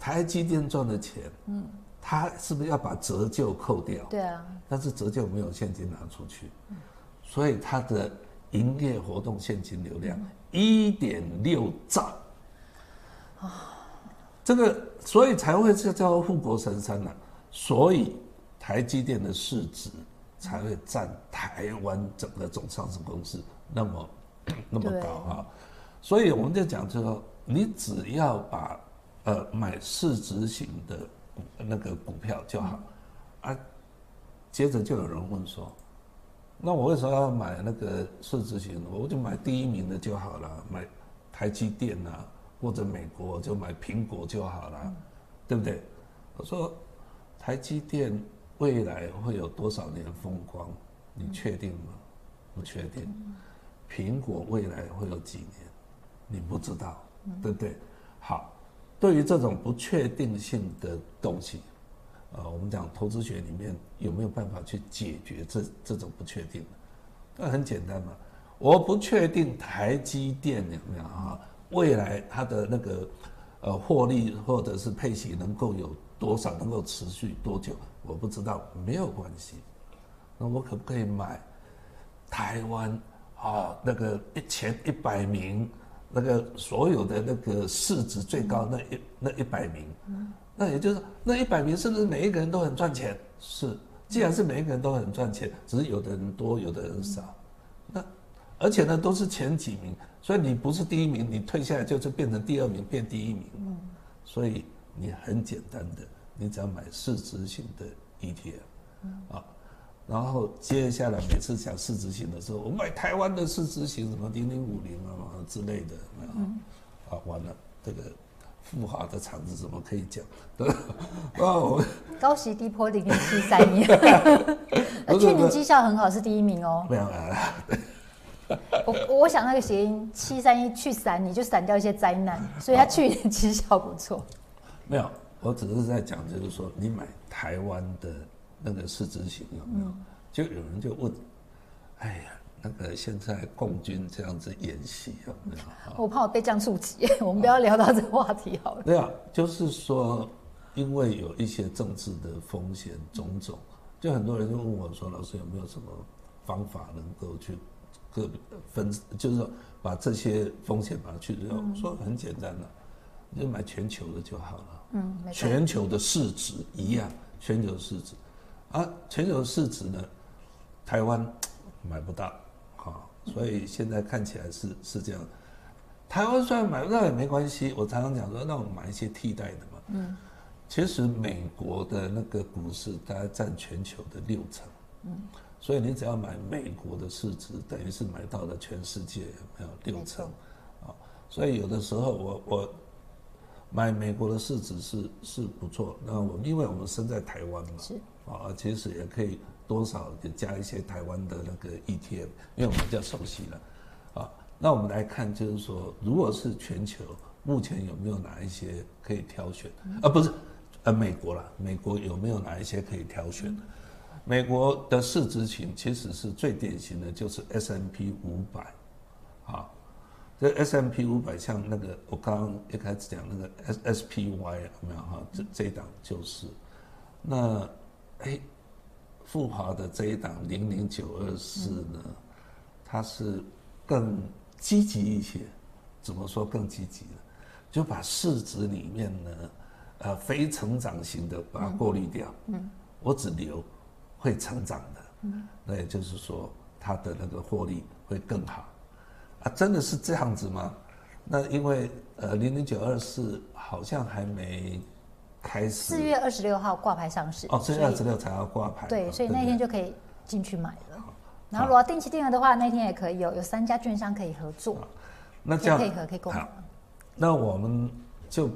台积电赚的钱，嗯，他是不是要把折旧扣掉？对啊。但是折旧没有现金拿出去，所以它的营业活动现金流量一点六兆啊。这个，所以才会叫叫护国神山呢、啊。所以台积电的市值才会占台湾整个总上市公司那么 那么高啊。所以我们就讲，就说你只要把呃买市值型的股那个股票就好啊。接着就有人问说，那我为什么要买那个市值型的？我就买第一名的就好了，买台积电啊。或者美国就买苹果就好了，对不对？我说台积电未来会有多少年风光？你确定吗？不确定。苹果未来会有几年？你不知道，对不对？好，对于这种不确定性的东西，呃，我们讲投资学里面有没有办法去解决这这种不确定？那很简单嘛，我不确定台积电有没有啊？未来它的那个呃获利或者是配息能够有多少，能够持续多久，我不知道，没有关系。那我可不可以买台湾啊那个一前一百名那个所有的那个市值最高那一那一百名？那也就是那一百名是不是每一个人都很赚钱？是，既然是每一个人都很赚钱，只是有的人多，有的人少。那而且呢，都是前几名。所以你不是第一名，你退下来就是变成第二名，变第一名。嗯，所以你很简单的，你只要买市值型的 ETF，嗯，啊，然后接下来每次讲市值型的时候，我买台湾的市值型什么零零五零啊之类的，嗯，啊，完了，这个富豪的场子怎么可以讲？对 吧？哦，高息低波零零七三一，去年绩效很好，是第一名哦。没有啊。我我想那个谐音七三一去散，你就散掉一些灾难，所以他去年绩效不错。没有，我只是在讲，就是说你买台湾的那个市值型有没有？就有人就问，哎呀，那个现在共军这样子演习有没有？我怕我被这样触及，我们不要聊到这个话题好了。对啊，就是说，因为有一些政治的风险种种，就很多人就问我说，老师有没有什么方法能够去？个分就是说，把这些风险把它去掉。嗯、说很简单的，你就买全球的就好了。嗯，全球的市值一样，全球市值，啊，全球市值呢，台湾买不到，好，所以现在看起来是是这样。台湾虽然买不到也没关系，我常常讲说，那我们买一些替代的嘛。嗯，其实美国的那个股市大概占全球的六成。嗯。所以你只要买美国的市值，等于是买到了全世界有没有六成，啊，所以有的时候我我买美国的市值是是不错。那我因为我们身在台湾嘛，是啊，其实也可以多少也加一些台湾的那个 ETF，因为我们比较熟悉了，啊，那我们来看就是说，如果是全球目前有没有哪一些可以挑选？啊，不是，呃，美国啦，美国有没有哪一些可以挑选？美国的市值型其实是最典型的，就是 S M P 五百，啊，这 S M P 五百像那个我刚刚一开始讲那个 S S P Y 有没有哈？这这一档就是，那哎，富华的这一档零零九二四呢，它是更积极一些，怎么说更积极呢？就把市值里面呢，呃，非成长型的把它过滤掉，嗯，我只留。会成长的，那也就是说，它的那个获利会更好，啊，真的是这样子吗？那因为呃零零九二四好像还没开始，四月二十六号挂牌上市，哦，四月二十六才要挂牌，对，所以那天就可以进去买了。然后如果定期定额的话，那天也可以有有三家券商可以合作，那这样可以配合可以购买。那我们就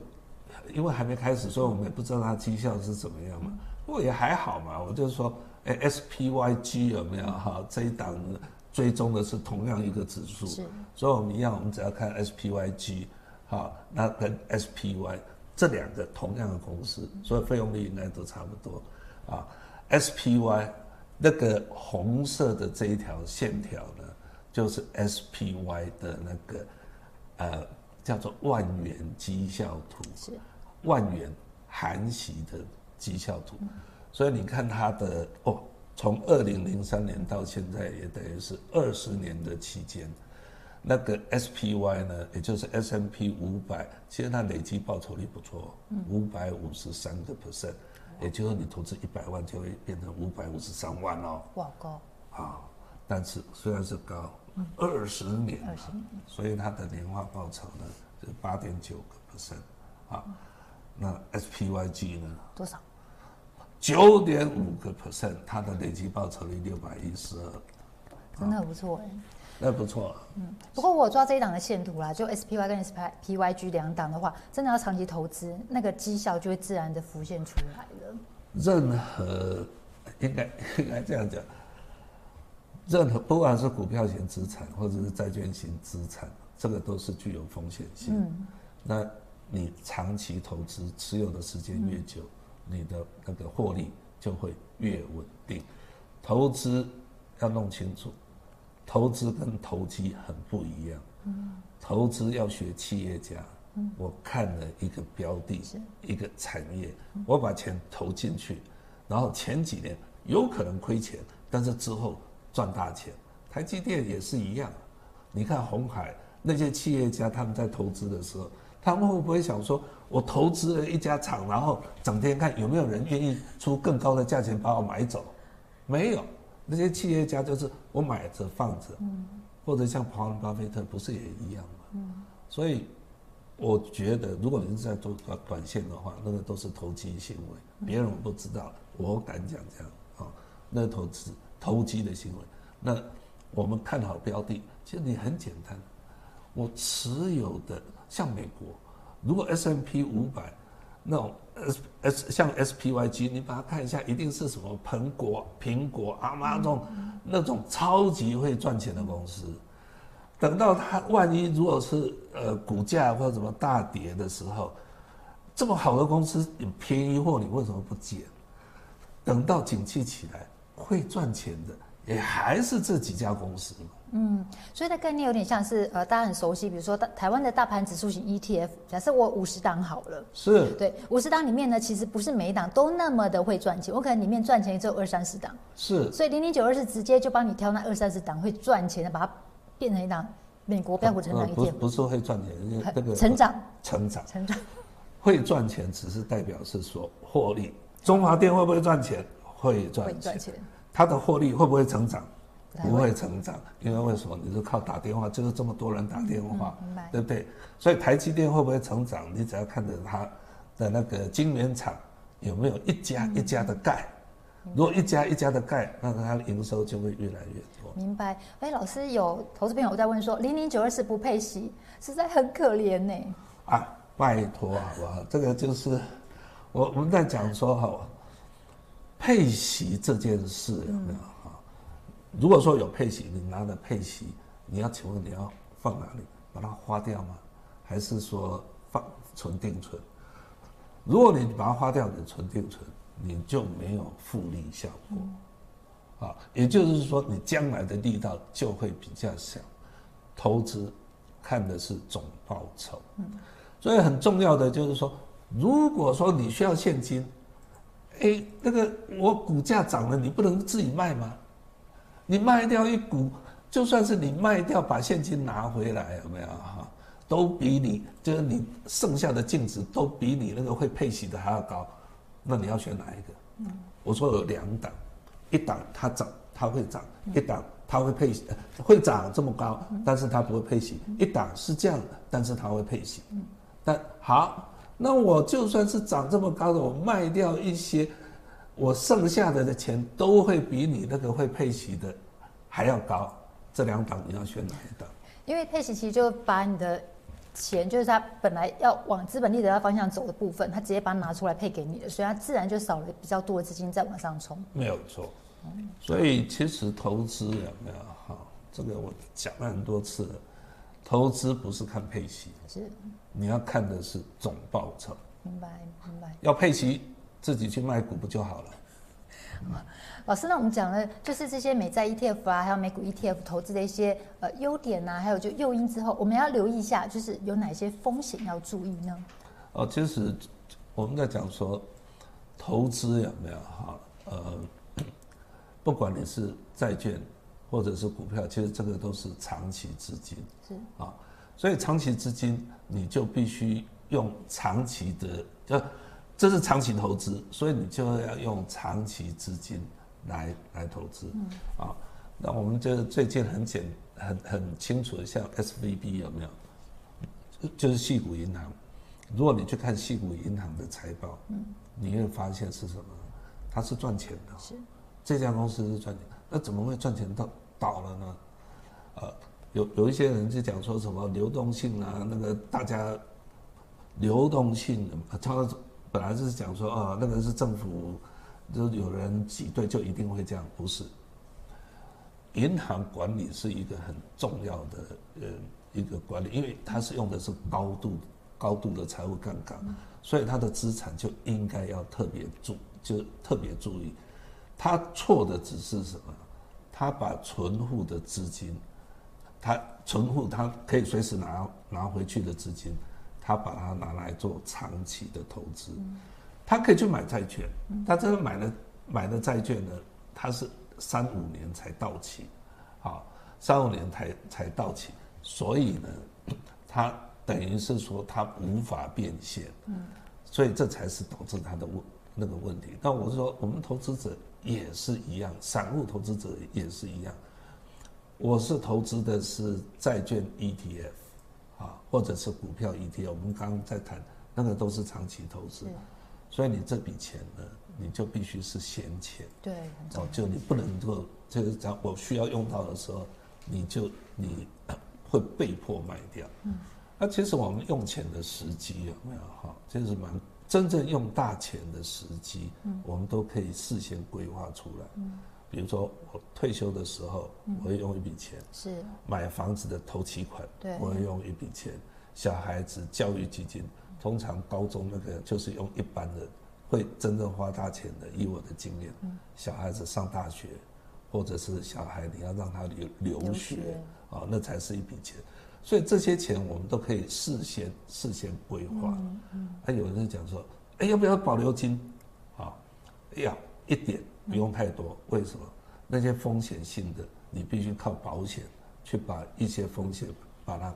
因为还没开始，所以我们也不知道它绩效是怎么样嘛。不过也还好嘛，我就是说，哎，SPYG 有没有哈？这一档追踪的是同样一个指数，是。所以我们一样，我们只要看 SPYG，好，那跟 SPY 这两个同样的公司，所以费用率应该都差不多啊。SPY 那个红色的这一条线条呢，就是 SPY 的那个呃叫做万元绩效图，是万元含息的绩效图，所以你看它的哦，从二零零三年到现在也等于是二十年的期间，那个 SPY 呢，也就是 S M P 五百，其实它累计报酬率不错，五百五十三个 percent。也就是说，你投资一百万就会变成五百五十三万哦。哇，高啊！但是虽然是高，二十年，二十年，所以它的年化报酬呢是八点九个 percent 啊。那 SPYG 呢？多少？九点五个 percent，它的累计报酬率六百一十二，真的很不错哎。那不错，嗯，不过我抓这一档的线图啦，就 SPY 跟 SPYG 两档的话，真的要长期投资，那个绩效就会自然的浮现出来了。任何应该 应该这样讲，任何不管是股票型资产或者是债券型资产，这个都是具有风险性。嗯，那你长期投资持有的时间越久，嗯，你的那个获利就会越稳定。投资要弄清楚。投资跟投机很不一样。嗯，投资要学企业家。嗯，我看了一个标的，一个产业，我把钱投进去，然后前几年有可能亏钱，但是之后赚大钱。台积电也是一样。你看红海那些企业家，他们在投资的时候，他们会不会想说，我投资了一家厂，然后整天看有没有人愿意出更高的价钱把我买走？没有。那些企业家就是我买着放着，嗯，或者像华伦巴菲特不是也一样吗？嗯，所以我觉得如果你是在做短短线的话，那个都是投机行为，别人不知道，我敢讲这样啊，那个投资投机的行为。那我们看好标的，其实你很简单，我持有的像美国，如果 S M P 五百。那种 S S 像 SPYG，你把它看一下，一定是什么苹果、苹果、阿妈那种那种超级会赚钱的公司。等到它万一如果是呃股价或者什么大跌的时候，这么好的公司有便宜货，你为什么不捡？等到景气起来，会赚钱的也还是这几家公司。嗯，所以的概念有点像是呃，大家很熟悉，比如说大台湾的大盘指数型 ETF，假设我五十档好了，是。对五十档里面呢，其实不是每一档都那么的会赚钱，我可能里面赚钱只有二三十档，是，所以零零九二是直接就帮你挑那二三十档会赚钱的，把它变成一档美国标普成长 ETF，不是会赚钱，这个成长成长成长。会赚钱，只是代表是说获利。中华电会不会赚钱？会赚钱，它的获利会不会成长？不会成长，因为为什么？你是靠打电话，就是这么多人打电话，嗯、对不对？所以台积电会不会成长？你只要看着它的那个晶圆厂有没有一家一家的盖，嗯、如果一家一家的盖，那它的营收就会越来越多。明白？哎，老师有投资朋友在问说，零零九二四不配息，实在很可怜呢。啊，拜托好不好？这个就是我我们在讲说哈，配息这件事有没有？啊如果说有配息，你拿的配息，你要请问你要放哪里？把它花掉吗？还是说放存定存？如果你把它花掉，你存定存，你就没有复利效果，啊，也就是说你将来的力道就会比较小。投资看的是总报酬，所以很重要的就是说，如果说你需要现金，哎，那个我股价涨了，你不能自己卖吗？你卖掉一股，就算是你卖掉把现金拿回来，有没有哈？都比你就是你剩下的净值都比你那个会配息的还要高，那你要选哪一个？嗯，我说有两档，一档它涨它会涨，一档它会配息，会涨这么高，但是它不会配息。一档是这样的，但是它会配息。但好，那我就算是涨这么高的，我卖掉一些，我剩下的的钱都会比你那个会配息的还要高。这两档你要选哪一档？因为配息其实就把你的钱，就是它本来要往资本利得的方向走的部分，它直接把它拿出来配给你的，所以它自然就少了比较多的资金再往上冲。没有错。所以其实投资有没有哈？这个我讲了很多次了，投资不是看配息，是你要看的是总报酬。明白，明白。要配息，自己去卖股不就好了？老师，那我们讲了就是这些美债 ETF 啊，还有美股 ETF 投资的一些呃优点呐、啊，还有就诱因之后，我们要留意一下，就是有哪些风险要注意呢？哦，其实我们在讲说投资有没有哈？呃。不管你是债券或者是股票，其实这个都是长期资金，是。啊，所以长期资金你就必须用长期的，就这是长期投资，所以你就要用长期资金来来投资，嗯。啊，那我们就最近很简很很清楚的，像 SVB 有没有？就是矽谷银行，如果你去看矽谷银行的财报，嗯，你会发现是什么？它是赚钱的，是。这家公司是赚钱，那怎么会赚钱到倒了呢？呃，有有一些人就讲说什么流动性啊，那个大家流动性，他本来就是讲说啊，那个是政府，就有人挤兑就一定会这样，不是。银行管理是一个很重要的呃一个管理，因为它是用的是高度高度的财务杠杆，所以它的资产就应该要特别注，就特别注意。他错的只是什么？他把存户的资金，他存户他可以随时拿拿回去的资金，他把它拿来做长期的投资。他可以去买债券，他这个买的买的债券呢，他是三五年才到期，好，三五年才才到期，所以呢，他等于是说他无法变现，嗯所以这才是导致他的问那个问题。那我是说，我们投资者。也是一样，散户投资者也是一样。我是投资的是债券 ETF，啊，或者是股票 ETF。我们刚刚在谈那个都是长期投资，所以你这笔钱呢，你就必须是闲钱。对，哦，就你不能够就是讲我需要用到的时候，你就你会被迫卖掉。嗯，那其实我们用钱的时机有没有哈？其实蛮。真正用大钱的时机，嗯，我们都可以事先规划出来。嗯，比如说我退休的时候，我会用一笔钱；是买房子的头期款，对，我会用一笔钱。小孩子教育基金，通常高中那个就是用一般的，会真正花大钱的。以我的经验，小孩子上大学，或者是小孩你要让他留留学，啊，那才是一笔钱。所以这些钱我们都可以事先事先规划。嗯嗯。还有人讲说，哎，要不要保留金？啊，要一点，不用太多。为什么？那些风险性的，你必须靠保险去把一些风险把它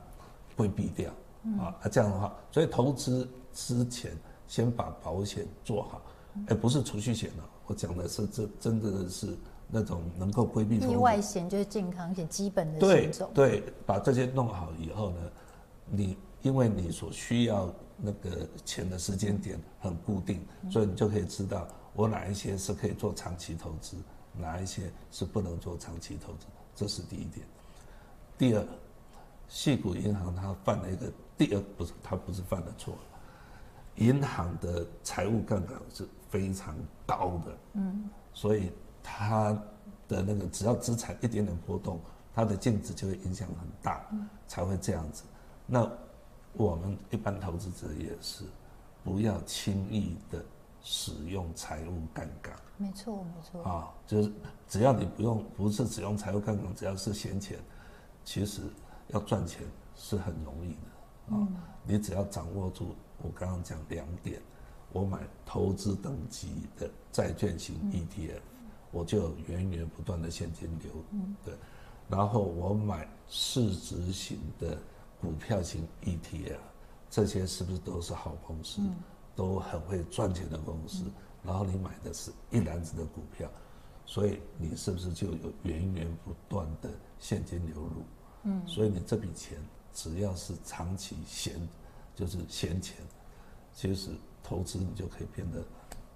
规避掉。啊，这样的话，所以投资之前先把保险做好。哎，不是储蓄险了，我讲的是这真的是。那种能够规避意外险就是健康险基本的对对，把这些弄好以后呢，你因为你所需要那个钱的时间点很固定，所以你就可以知道我哪一些是可以做长期投资，哪一些是不能做长期投资，这是第一点。第二，矽谷银行它犯了一个第二不是它不是犯了错，银行的财务杠杆是非常高的，嗯，所以。它的那个只要资产一点点波动，它的净值就会影响很大，才会这样子。那我们一般投资者也是，不要轻易的使用财务杠杆。没错，没错。啊，就是只要你不用，不是只用财务杠杆，只要是闲钱，其实要赚钱是很容易的。啊，你只要掌握住我刚刚讲两点，我买投资等级的债券型 ETF。我就有源源不断的现金流，对，然后我买市值型的股票型 ETF，这些是不是都是好公司，都很会赚钱的公司？然后你买的是一篮子的股票，所以你是不是就有源源不断的现金流入？嗯，所以你这笔钱只要是长期闲，就是闲钱，其实投资你就可以变得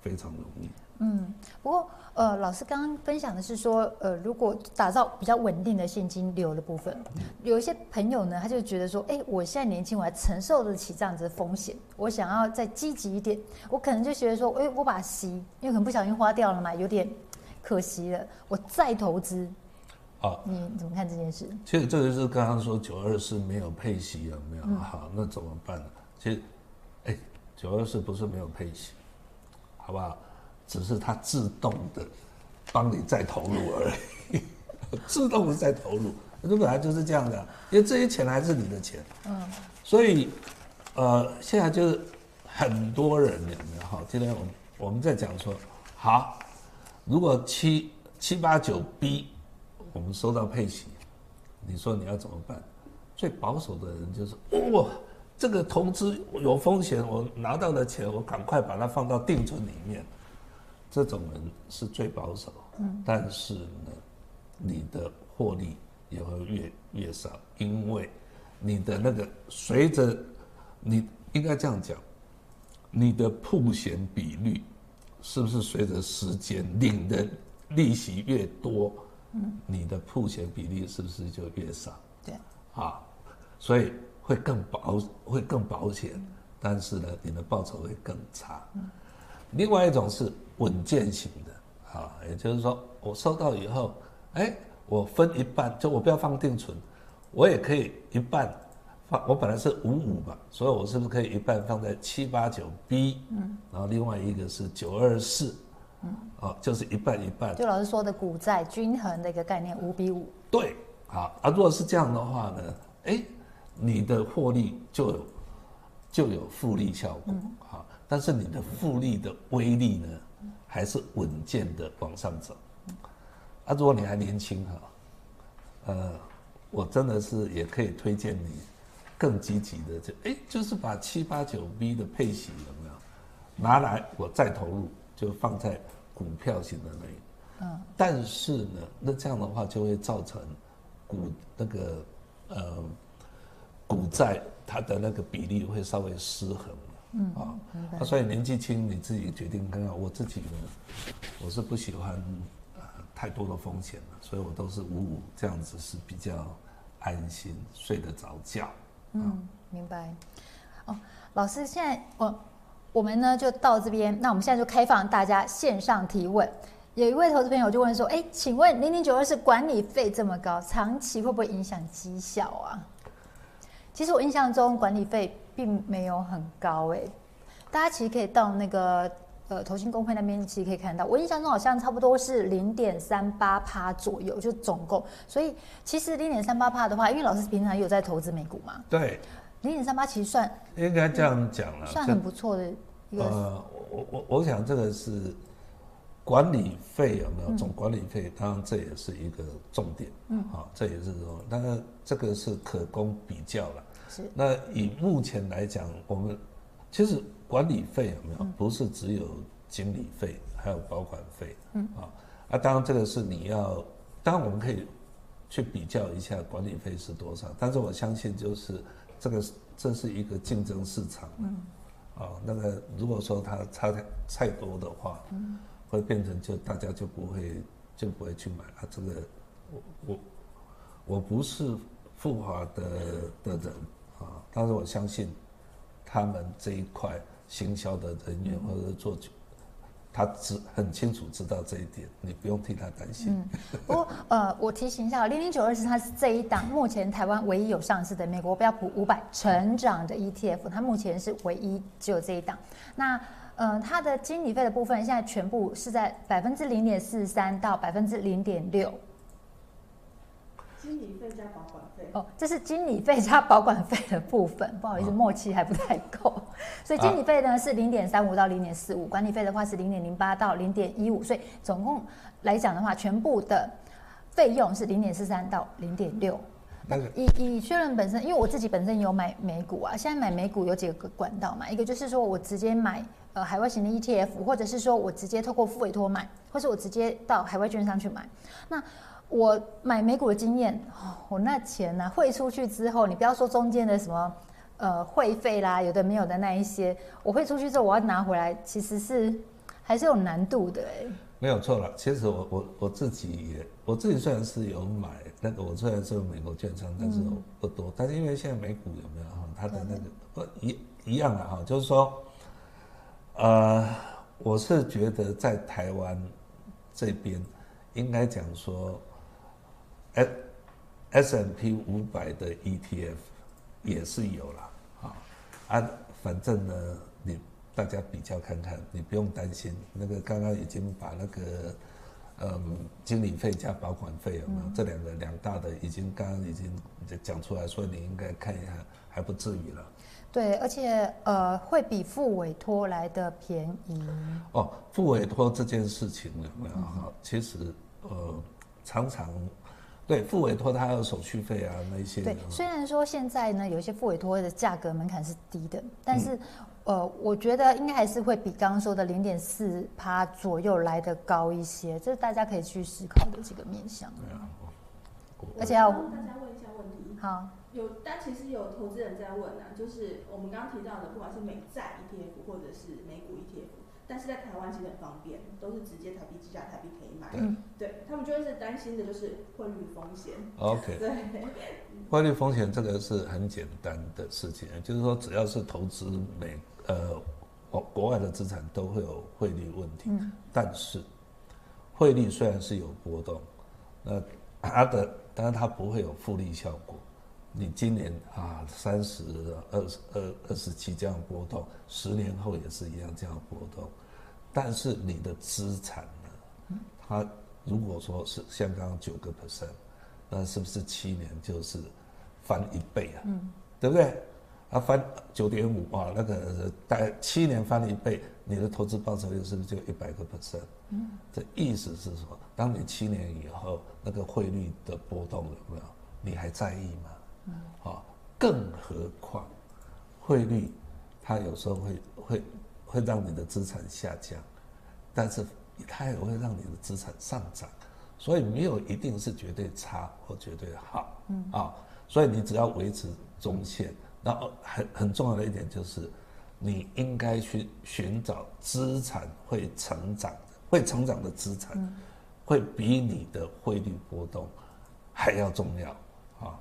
非常容易。嗯，不过呃，老师刚刚分享的是说，呃，如果打造比较稳定的现金流的部分，有一些朋友呢，他就觉得说，哎，我现在年轻，我还承受得起这样子的风险，我想要再积极一点，我可能就觉得说，哎，我把息，因为可能不小心花掉了嘛，有点可惜了，我再投资。啊，你怎么看这件事？其实这个是刚刚说九二四没有配息有没有？嗯、好，那怎么办呢？其实，哎，九二四不是没有配息，好不好？只是它自动的帮你再投入而已，自动的再投入，这本来就是这样的，因为这些钱还是你的钱。嗯。所以，呃，现在就是很多人有没有？哈，今天我们我们在讲说，好，如果七七八九 B，我们收到配息，你说你要怎么办？最保守的人就是，哇，这个投资有风险，我拿到的钱，我赶快把它放到定存里面。这种人是最保守，嗯，但是呢，你的获利也会越越少，因为你的那个随着你应该这样讲，你的铺险比率是不是随着时间领的利息越多，嗯，你的铺险比例是不是就越少？对，啊，所以会更保会更保险，但是呢，你的报酬会更差。嗯，另外一种是。稳健型的，啊，也就是说，我收到以后，哎，我分一半，就我不要放定存，我也可以一半放。我本来是五五嘛，所以我是不是可以一半放在七八九 B？嗯，然后另外一个是九二四，嗯，啊，就是一半一半。就老师说的股债均衡的一个概念，五比五。对，好，啊，如果是这样的话呢，哎，你的获利就有就有复利效果，好，但是你的复利的威力呢？还是稳健的往上走，啊，如果你还年轻哈，呃，我真的是也可以推荐你更积极的，就哎，就是把七八九 B 的配息有没有拿来，我再投入，就放在股票型的那个，嗯，但是呢，那这样的话就会造成股那个呃股债它的那个比例会稍微失衡。嗯啊，啊，所以年纪轻你自己决定看看。我自己呢，我是不喜欢呃太多的风险的，所以我都是五五这样子是比较安心，睡得着觉。嗯，明白。哦，老师，现在我我们呢就到这边，那我们现在就开放大家线上提问。有一位投资朋友就问说：“哎，请问零零九二是管理费这么高，长期会不会影响绩效啊？”其实我印象中管理费。并没有很高哎，大家其实可以到那个呃投信公会那边，其实可以看到，我印象中好像差不多是零点三八趴左右，就总共。所以其实零点三八趴的话，因为老师平常有在投资美股嘛，对，零点三八其实算应该这样讲了，算很不错的一个。呃，我我我想这个是管理费有没有总管理费？当然这也是一个重点，嗯，好，这也是说，但是这个是可供比较了。那以目前来讲，我们其实管理费有没有？不是只有经理费，还有保管费。嗯啊，啊，当然这个是你要，当然我们可以去比较一下管理费是多少。但是我相信，就是这个这是一个竞争市场。嗯啊，那个如果说它差太太多的话，嗯，会变成就大家就不会就不会去买啊。这个我我我不是富华的的人。啊！但是我相信，他们这一块行销的人员或者是做，他知很清楚知道这一点，你不用替他担心。嗯，不过呃，我提醒一下，零零九二四它是这一档目前台湾唯一有上市的美国标普五百成长的 ETF，它目前是唯一只有这一档。那呃，它的经理费的部分现在全部是在百分之零点四三到百分之零点六。经理费加保管费哦，这是经理费加保管费的部分，不好意思，默契还不太够，所以经理费呢是零点三五到零点四五，管理费的话是零点零八到零点一五，所以总共来讲的话，全部的费用是零点四三到零点六。那个以以确认本身，因为我自己本身有买美股啊，现在买美股有几个管道嘛，一个就是说我直接买呃海外型的 ETF，或者是说我直接透过副委托买，或是我直接到海外券商去买。那我买美股的经验，哦，我那钱呢汇出去之后，你不要说中间的什么呃会费啦，有的没有的那一些，我汇出去之后我要拿回来，其实是还是有难度的哎。没有错了，其实我我我自己也我自己虽然是有买那个，我虽然是有美国券商，但是我不多。嗯、但是因为现在美股有没有哈，它的那个不一一样的哈，就是说，呃，我是觉得在台湾这边应该讲说，S S M P 五百的 ETF 也是有了啊啊，反正呢你。大家比较看看，你不用担心。那个刚刚已经把那个，嗯，经理费加保管费有没有？嗯、这两个两大的已经刚刚已经讲出来，所以你应该看一下，还不至于了。对，而且呃，会比付委托来的便宜。哦，付委托这件事情有没有哈？其实呃，常常对付委托它还有手续费啊那一些。对，虽然说现在呢有一些付委托的价格门槛是低的，但是。嗯呃，我觉得应该还是会比刚刚说的零点四趴左右来得高一些，这是大家可以去思考的这个面向。嗯、而且要大家问一下问题。好，有，但其实有投资人在问啊，就是我们刚刚提到的，不管是美债 ETF 或者是美股 ETF。但是在台湾其实很方便，都是直接台币计价，台币可以买。嗯，对他们就是担心的就是汇率风险。OK。对，汇率风险这个是很简单的事情，就是说只要是投资美呃国国外的资产都会有汇率问题。嗯。但是汇率虽然是有波动，那它的当然它不会有复利效果。你今年啊三十二十二二十七这样波动，十年后也是一样这样波动，但是你的资产呢？它如果说是像刚刚九个 percent，那是不是七年就是翻一倍啊？嗯，对不对？啊，翻九点五啊，那个大概七年翻一倍，你的投资报酬率是不是就一百个 percent？嗯，这意思是说，当你七年以后那个汇率的波动有没有？你还在意吗？啊，更何况，汇率它有时候会会会让你的资产下降，但是它也会让你的资产上涨，所以没有一定是绝对差或绝对好，嗯。啊，所以你只要维持中线，然后很很重要的一点就是，你应该去寻找资产会成长的，会成长的资产，会比你的汇率波动还要重要啊。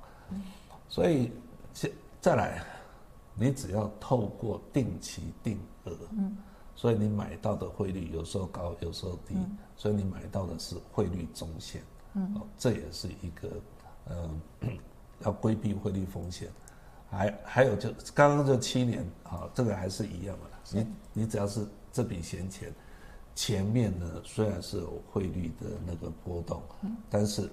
所以，再再来，你只要透过定期定额，嗯，所以你买到的汇率有时候高，有时候低，嗯、所以你买到的是汇率中线，嗯，哦，这也是一个，嗯、呃，要规避汇率风险，还还有就刚刚这七年啊、哦，这个还是一样的，你你只要是这笔闲钱，前面呢虽然是有汇率的那个波动，嗯，但是。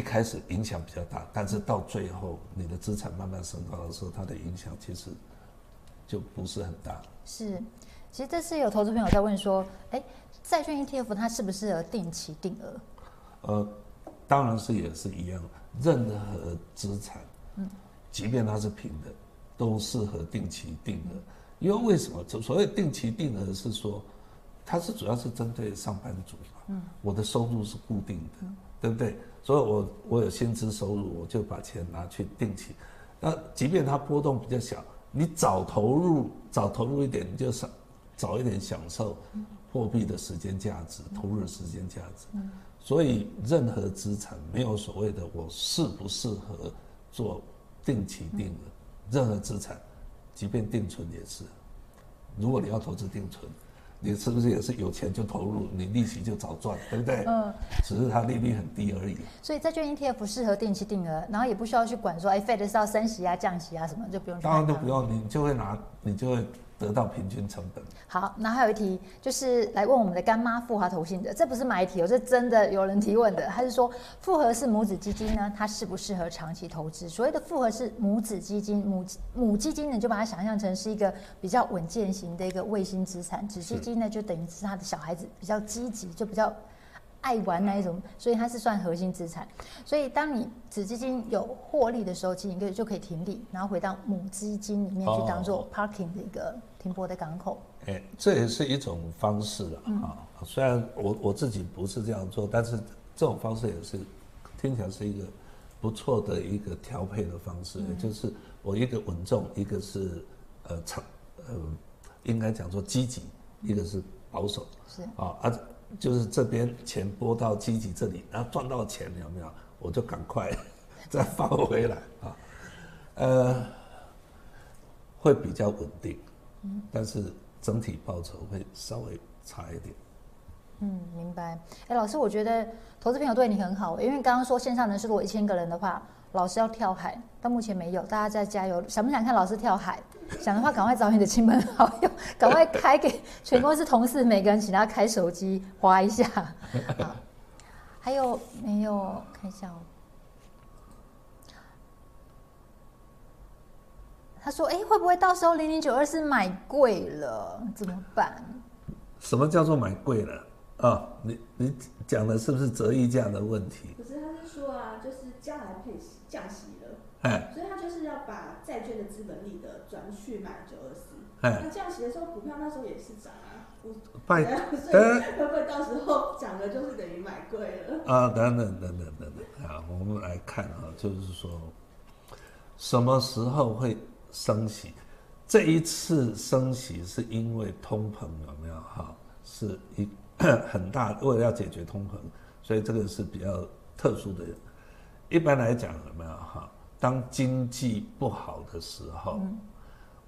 一开始影响比较大，但是到最后你的资产慢慢升高的时候，它的影响其实就不是很大。是，其实这次有投资朋友在问说，哎，债券 ETF 它适不适合定期定额？呃，当然是也是一样，任何资产，嗯，即便它是平的，都适合定期定额。因为为什么？就所谓定期定额是说，它是主要是针对上班族嘛，嗯，我的收入是固定的，嗯、对不对？所以我我有薪资收入，我就把钱拿去定期。那即便它波动比较小，你早投入早投入一点，你就少早一点享受货币的时间价值，投入的时间价值。所以任何资产没有所谓的我适不适合做定期定额，任何资产，即便定存也是。如果你要投资定存。你是不是也是有钱就投入，你利息就早赚，对不对？嗯，只是它利率很低而已。所以债券 ETF 适合定期定额，然后也不需要去管说，哎，Fed 是要升息啊、降息啊什么，就不用。当然都不用，你就会拿，你就会。得到平均成本。好，那还有一题就是来问我们的干妈富华投信的，这不是买题哦，这真的有人提问的。他是说复合式母子基金呢，它适不适合长期投资？所谓的复合式母子基金，母母基金呢，就把它想象成是一个比较稳健型的一个卫星资产，子基金呢就等于是他的小孩子比较积极，就比较爱玩那一种，所以它是算核心资产。所以当你子基金有获利的时候，其实你就可以停利，然后回到母基金里面去当做 parking 的一个。停泊的港口。哎，这也是一种方式了啊。虽然我我自己不是这样做，但是这种方式也是听起来是一个不错的一个调配的方式，嗯、就是我一个稳重，一个是呃长呃应该讲说积极，一个是保守。是啊啊，就是这边钱拨到积极这里，然后赚到钱有没有？我就赶快 再放回来啊，呃，会比较稳定，但是整体报酬会稍微差一点。嗯，明白。哎，老师，我觉得投资朋友对你很好，因为刚刚说线上人数如果一千个人的话，老师要跳海，到目前没有，大家再加油。想不想看老师跳海？想的话，赶快找你的亲朋好友，赶快开给全公司同事，每个人请他开手机划一下。还有没有？看一下哦。他说：“哎，会不会到时候零零九二四买贵了，怎么办？”什么叫做买贵了？啊、哦，你你讲的是不是折溢价的问题？可是他是说啊，就是将来配息降息了，哎，所以他就是要把债券的资本利得转去买九二四。哎，那降息的时候，股票那时候也是涨啊，拜，所以会不会到时候涨了就是等于买贵了？啊，等等等等等等啊，我们来看啊，就是说什么时候会升息？这一次升息是因为通膨有没有哈？是一。很大，为了要解决通膨，所以这个是比较特殊的。一般来讲，有没有哈？当经济不好的时候，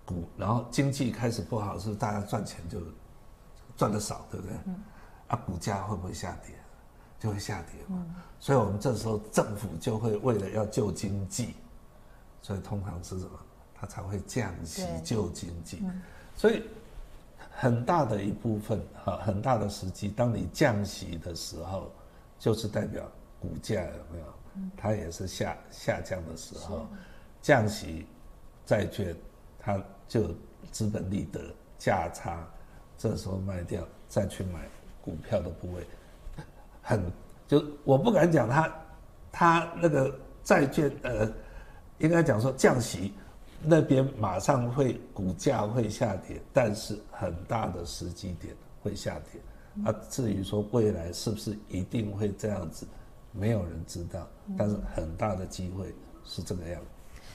股然后经济开始不好，是大家赚钱就赚的少，对不对？啊，股价会不会下跌？就会下跌嘛。所以我们这时候政府就会为了要救经济，所以通常是什么？它才会降息救经济。所以。很大的一部分，哈，很大的时机，当你降息的时候，就是代表股价有没有？它也是下下降的时候，降息，债券它就资本利得价差，这时候卖掉，再去买股票的部位，很就我不敢讲它，它那个债券呃，应该讲说降息。那边马上会股价会下跌，但是很大的时机点会下跌。啊，至于说未来是不是一定会这样子，没有人知道。但是很大的机会是这个样子。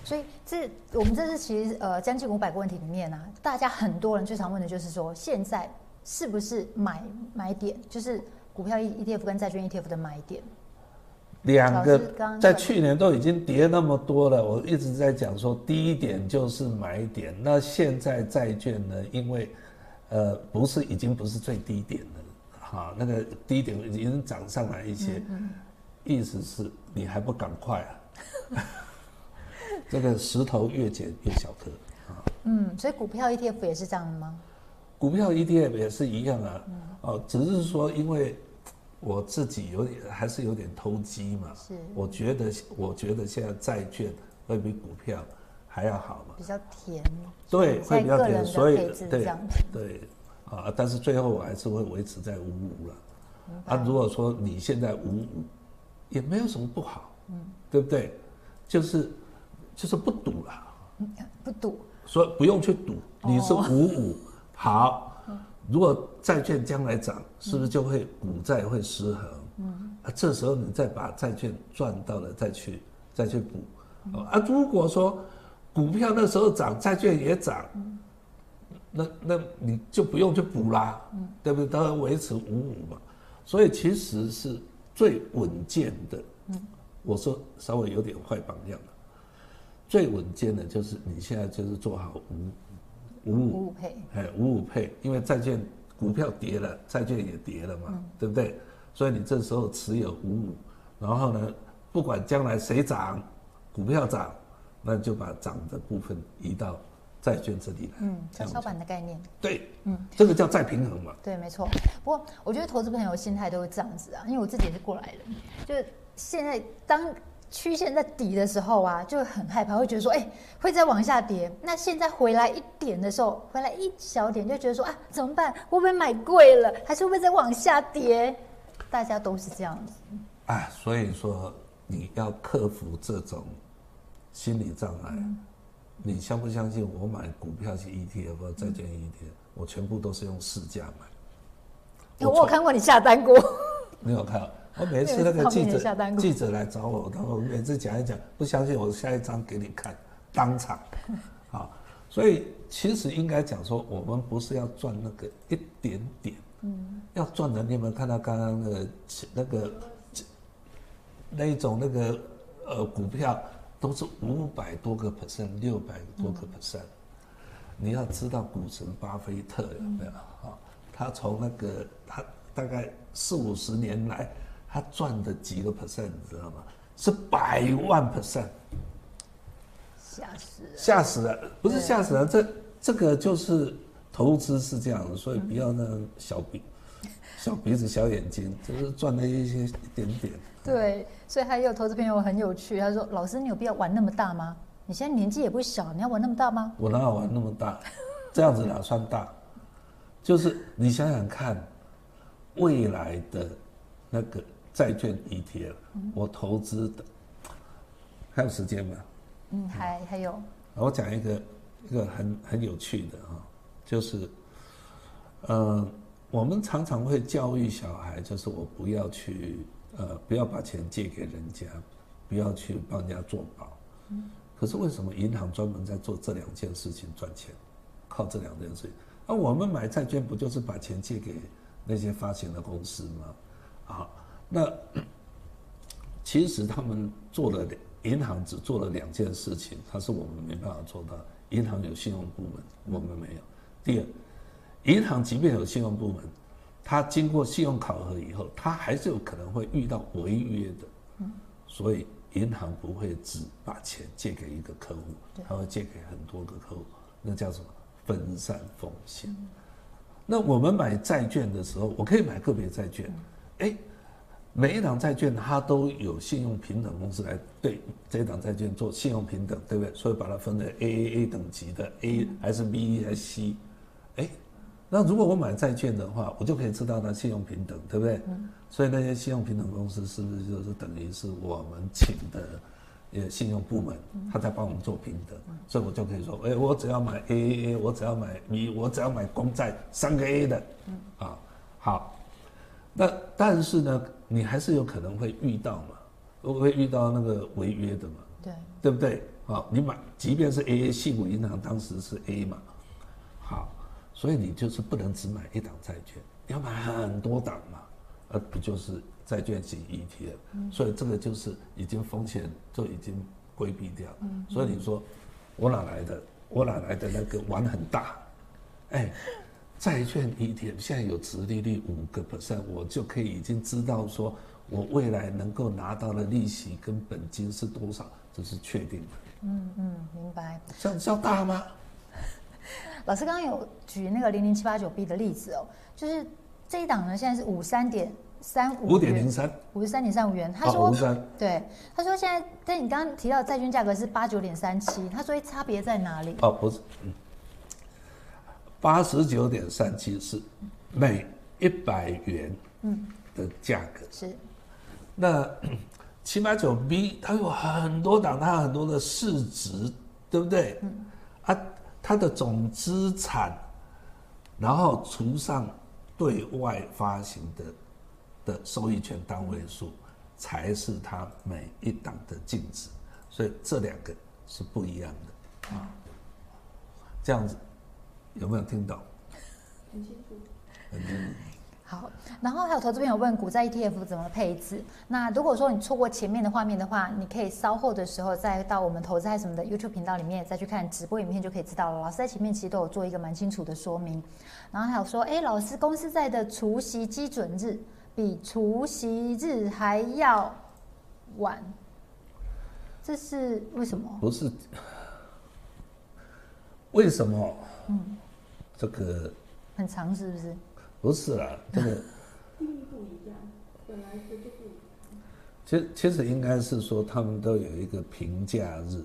所以这我们这是其实呃将近五百个问题里面呢、啊，大家很多人最常问的就是说，现在是不是买买点，就是股票 ETF 跟债券 ETF 的买点。两个在去年都已经跌那么多了，我一直在讲说低点就是买点。那现在债券呢？因为，呃，不是已经不是最低点了，哈，那个低点已经涨上来一些，意思是你还不赶快啊？这个石头越捡越小颗啊。嗯，所以股票 ETF 也是这样的吗？股票 ETF 也是一样啊，哦，只是说因为。我自己有点还是有点投机嘛，是，我觉得我觉得现在债券会比股票还要好嘛，比较甜，对，会比较甜，所以对对。啊，但是最后我还是会维持在五五了，啊，如果说你现在五五也没有什么不好，嗯，对不对？就是就是不赌了，不赌，所以不用去赌，你是五五好。如果债券将来涨，是不是就会股债会失衡？嗯，啊，这时候你再把债券赚到了再去再去补，啊，如果说股票那时候涨，债券也涨，那那你就不用去补啦，对不对？当然维持五五嘛。所以其实是最稳健的。我说稍微有点坏榜样了，最稳健的就是你现在就是做好五。五五配，哎，五五配，因为债券股票跌了，债券也跌了嘛，嗯、对不对？所以你这时候持有五五，然后呢，不管将来谁涨，股票涨，那就把涨的部分移到债券这里来。嗯，跷跷板的概念。对，嗯，这个叫再平衡嘛。对，没错。不过我觉得投资朋友心态都是这样子啊，因为我自己也是过来人，就是现在当。曲线在底的时候啊，就很害怕，会觉得说，哎、欸，会再往下跌。那现在回来一点的时候，回来一小点，就觉得说，啊，怎么办？会不会买贵了？还是会不会再往下跌？大家都是这样子。啊，所以说你要克服这种心理障碍，你相不相信？我买股票是 ETF 或债券 ETF，我全部都是用市价买。我有看过你下单过。没有看，我每次那个记者记者来找我，然后每次讲一讲，不相信我下一张给你看，当场。啊，所以其实应该讲说，我们不是要赚那个一点点，嗯，要赚的。你有没有看到刚刚那个那个那一种那个呃股票都是五百多个 percent，六百多个 percent。你要知道股神巴菲特有没有啊？他从那个他大概四五十年来，他赚的几个 percent，你知道吗？是百万 percent。吓死了！吓死了！不是吓死了，这这个就是投资是这样的，所以不要那小鼻、小鼻子、小眼睛，就是赚了一些一点点。对，所以还有投资朋友很有趣，他说：“老师，你有必要玩那么大吗？你现在年纪也不小，你要玩那么大吗？”我哪有玩那么大？这样子哪算大？就是你想想看，未来的那个债券 ETF，我投资的还有时间吗？嗯，还还有，我讲一个一个很很有趣的啊，就是，呃，我们常常会教育小孩，就是我不要去呃，不要把钱借给人家，不要去帮人家做保。嗯。可是为什么银行专门在做这两件事情赚钱？靠这两件事情，那我们买债券不就是把钱借给那些发行的公司吗？啊，那其实他们做了。银行只做了两件事情，它是我们没办法做到。银行有信用部门，我们没有。第二，银行即便有信用部门，它经过信用考核以后，它还是有可能会遇到违约的。所以银行不会只把钱借给一个客户，它会借给很多个客户，那叫什么？分散风险。那我们买债券的时候，我可以买个别债券，哎。每一档债券，它都有信用平等公司来对这一档债券做信用平等，对不对？所以把它分为 AAA 等级的 A 还是 B 还是 C？哎，那如果我买债券的话，我就可以知道它信用平等，对不对？所以那些信用平等公司是不是就是等于是我们请的呃信用部门，他在帮我们做平等？所以我就可以说，哎，我只要买 AAA，我只要买 B，我只要买公债三个 A 的，啊，好。那但是呢，你还是有可能会遇到嘛，会遇到那个违约的嘛，对，对不对？好，你买，即便是 A A 矽谷银行当时是 A 嘛，好，所以你就是不能只买一档债券，要买很多档嘛，而不就是债券型 ETF，嗯，所以这个就是已经风险就已经规避掉，嗯，所以你说我哪来的？我哪来的那个玩很大？哎。债券 ETF 现在有殖利率五个 percent，我就可以已经知道说，我未来能够拿到的利息跟本金是多少，这是确定的。嗯嗯，明白。这样叫大吗？老师刚刚有举那个零零七八九 B 的例子哦，就是这一档呢，现在是五三点三五五点零三五十三点三五元。他说，哦、对，他说现在，但你刚刚提到债券价格是八九点三七，他说差别在哪里？哦，不是，嗯。八十九点三七是每一百元的价格。是，那七八九 B 它有很多档，它有很多的市值，对不对？嗯。啊，它的总资产，然后除上对外发行的的收益权单位数，才是它每一档的净值。所以这两个是不一样的啊。这样子。有没有听懂？很清楚。很清楚。好，然后还有投资朋友问股债 ETF 怎么配置？那如果说你错过前面的画面的话，你可以稍后的时候再到我们投资嗨什么的 YouTube 频道里面再去看直播影片就可以知道了。老师在前面其实都有做一个蛮清楚的说明。然后还有说，哎，老师公司在的除夕基准日比除夕日还要晚，这是为什么？不是，为什么？嗯。这个很长是不是？不是啦，这个定义不一样，本来就不一样。其实其实应该是说，他们都有一个评价日，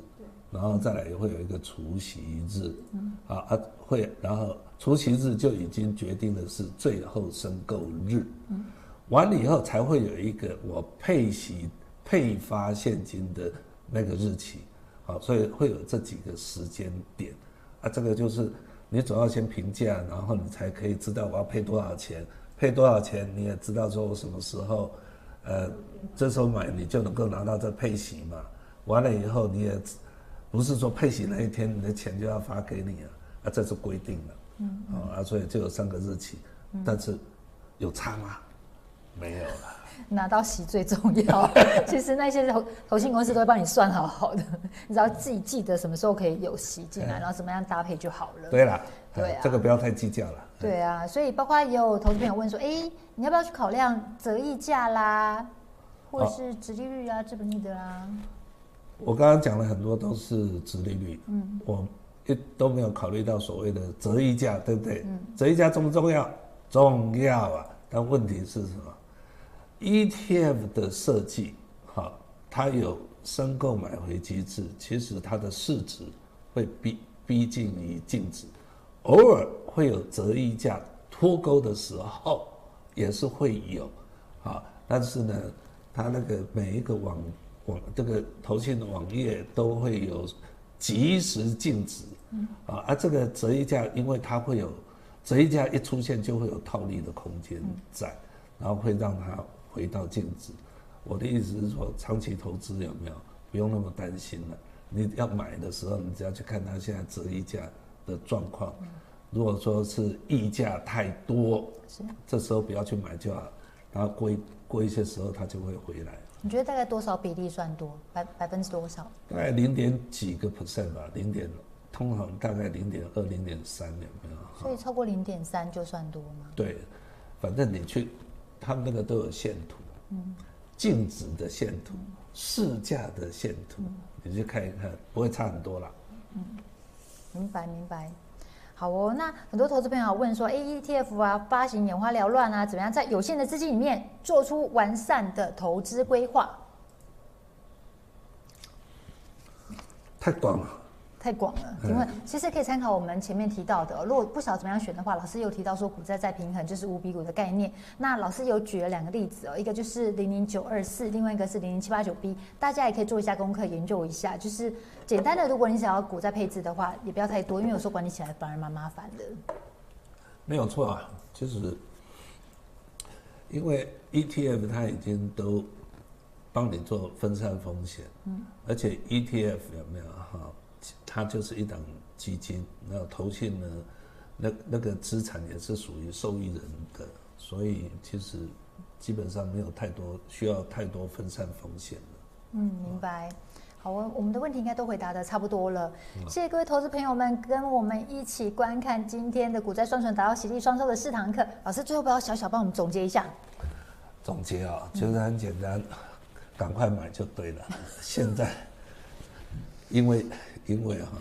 然后再来也会有一个除夕日，嗯，啊啊会，然后除夕日就已经决定的是最后申购日，嗯，完了以后才会有一个我配息配发现金的那个日期。好，所以会有这几个时间点，啊，这个就是你总要先评价，然后你才可以知道我要配多少钱，配多少钱你也知道说我什么时候，呃，这时候买你就能够拿到这配息嘛。完了以后你也不是说配息那一天你的钱就要发给你啊，啊，这是规定的，嗯，啊，所以就有三个日期，但是有差吗？没有了。拿到息最重要。其实那些投投信公司都会帮你算好好的，你只要自己记得什么时候可以有息进来，然后怎么样搭配就好了。对了，对啊，这个不要太计较了。对啊，所以包括也有投资朋友问说，哎，你要不要去考量折溢价啦，或者是殖利率啊、资本利得啦？我刚刚讲了很多都是殖利率，嗯，我一都没有考虑到所谓的折溢价，对不对？嗯，折溢价重不重要？重要啊，但问题是什么？ETF 的设计，哈，它有申购买回机制，其实它的市值会逼逼近于净值，偶尔会有折溢价脱钩的时候，也是会有，啊，但是呢，它那个每一个网网这个投信的网页都会有及时净值，啊，而这个折溢价，因为它会有折溢价一出现就会有套利的空间在，然后会让它。回到净值，我的意思是说，长期投资有没有不用那么担心了。你要买的时候，你只要去看它现在折溢价的状况。如果说是溢价太多，是这时候不要去买就好。然后过一过一些时候，它就会回来。你觉得大概多少比例算多？百百分之多少？大概零点几个 percent 吧，零点，通常大概零点二、零点三有没有？所以超过零点三就算多吗？对，反正你去。他们那个都有线图，嗯，净值的线图，市价的线图，你去看一看，不会差很多啦。嗯，明白明白。好哦，那很多投资朋友问说，ETF 啊，发行眼花缭乱啊，怎么样在有限的资金里面做出完善的投资规划？太广了。太广了，因为其实可以参考我们前面提到的，哦，如果不晓得怎么样选的话，老师有提到说股债再平衡就是五比五的概念。那老师有举了两个例子哦，一个就是零零九二四，另外一个是零零七八九 B，大家也可以做一下功课研究一下。就是简单的，如果你想要股债配置的话，也不要太多，因为有时候管理起来反而蛮麻烦的。没有错啊，就是因为 ETF 它已经都帮你做分散风险，嗯，而且 ETF 有没有哈？它就是一档基金，然后投信呢，那那个资产也是属于受益人的，所以其实基本上没有太多需要太多分散风险的。嗯，明白。好，我我们的问题应该都回答的差不多了。谢谢各位投资朋友们跟我们一起观看今天的股债双存达到喜利双收的四堂课。老师最后不要小小帮我们总结一下。总结啊，就是很简单，赶、嗯、快买就对了。现在因为。因为哈，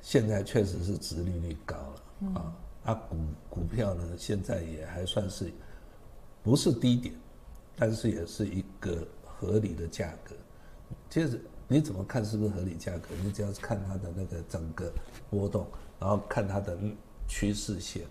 现在确实是殖利率高了啊，啊股股票呢现在也还算是不是低点，但是也是一个合理的价格。其实你怎么看是不是合理价格？你只要是看它的那个整个波动，然后看它的趋势线。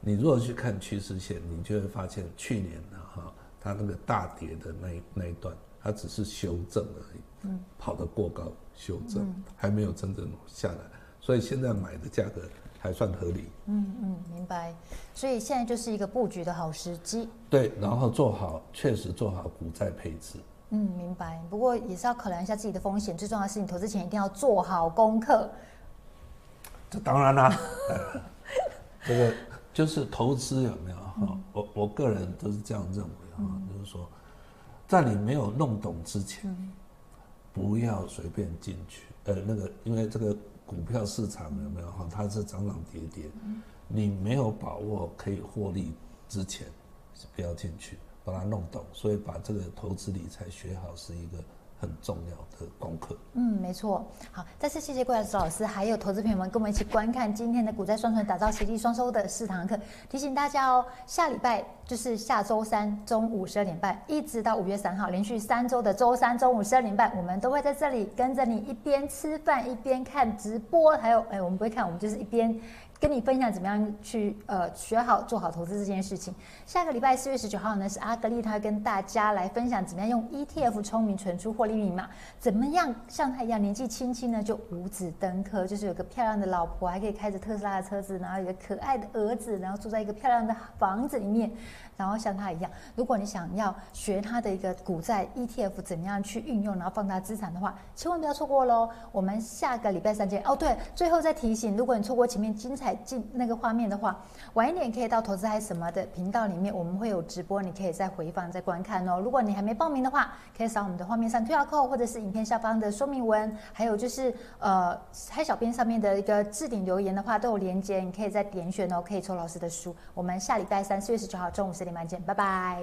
你如果去看趋势线，你就会发现去年的哈，它那个大跌的那一那一段，它只是修正而已，嗯，跑得过高。修正还没有真正下来，所以现在买的价格还算合理。嗯嗯，明白。所以现在就是一个布局的好时机。对，然后做好，确实做好股债配置。嗯，明白。不过也是要考量一下自己的风险，最重要的是你投资前一定要做好功课。这当然啦，这个就是投资有没有哈？嗯、我我个人都是这样认为哈，嗯、就是说，在你没有弄懂之前。嗯不要随便进去，呃，那个，因为这个股票市场有没有哈？它是涨涨跌跌，你没有把握可以获利之前，不要进去，把它弄懂。所以把这个投资理财学好是一个。很重要的功课。嗯，没错。好，再次谢谢郭老师，还有投资朋友们跟我们一起观看今天的股债双存，打造息利双收的四堂课。提醒大家哦，下礼拜就是下周三中午十二点半，一直到五月三号，连续三周的周三中午十二点半，我们都会在这里跟着你一边吃饭一边看直播。还有，哎，我们不会看，我们就是一边跟你分享怎么样去呃学好做好投资这件事情。下个礼拜四月十九号呢，是阿格丽她跟大家来分享怎么样用 ETF 聪明存出获利密码，怎么样像她一样年纪轻轻呢就五子登科，就是有个漂亮的老婆，还可以开着特斯拉的车子，然后有个可爱的儿子，然后住在一个漂亮的房子里面。然后像他一样，如果你想要学他的一个股债 ETF 怎么样去运用，然后放大资产的话，千万不要错过喽！我们下个礼拜三见。哦，对，最后再提醒，如果你错过前面精彩进那个画面的话，晚一点可以到投资嗨什么的频道里面，我们会有直播，你可以再回放再观看哦。如果你还没报名的话，可以扫我们的画面上 QR code，或者是影片下方的说明文，还有就是呃嗨小编上面的一个置顶留言的话都有连接，你可以再点选哦，可以抽老师的书。我们下礼拜三四月十九号中午十再见，拜拜。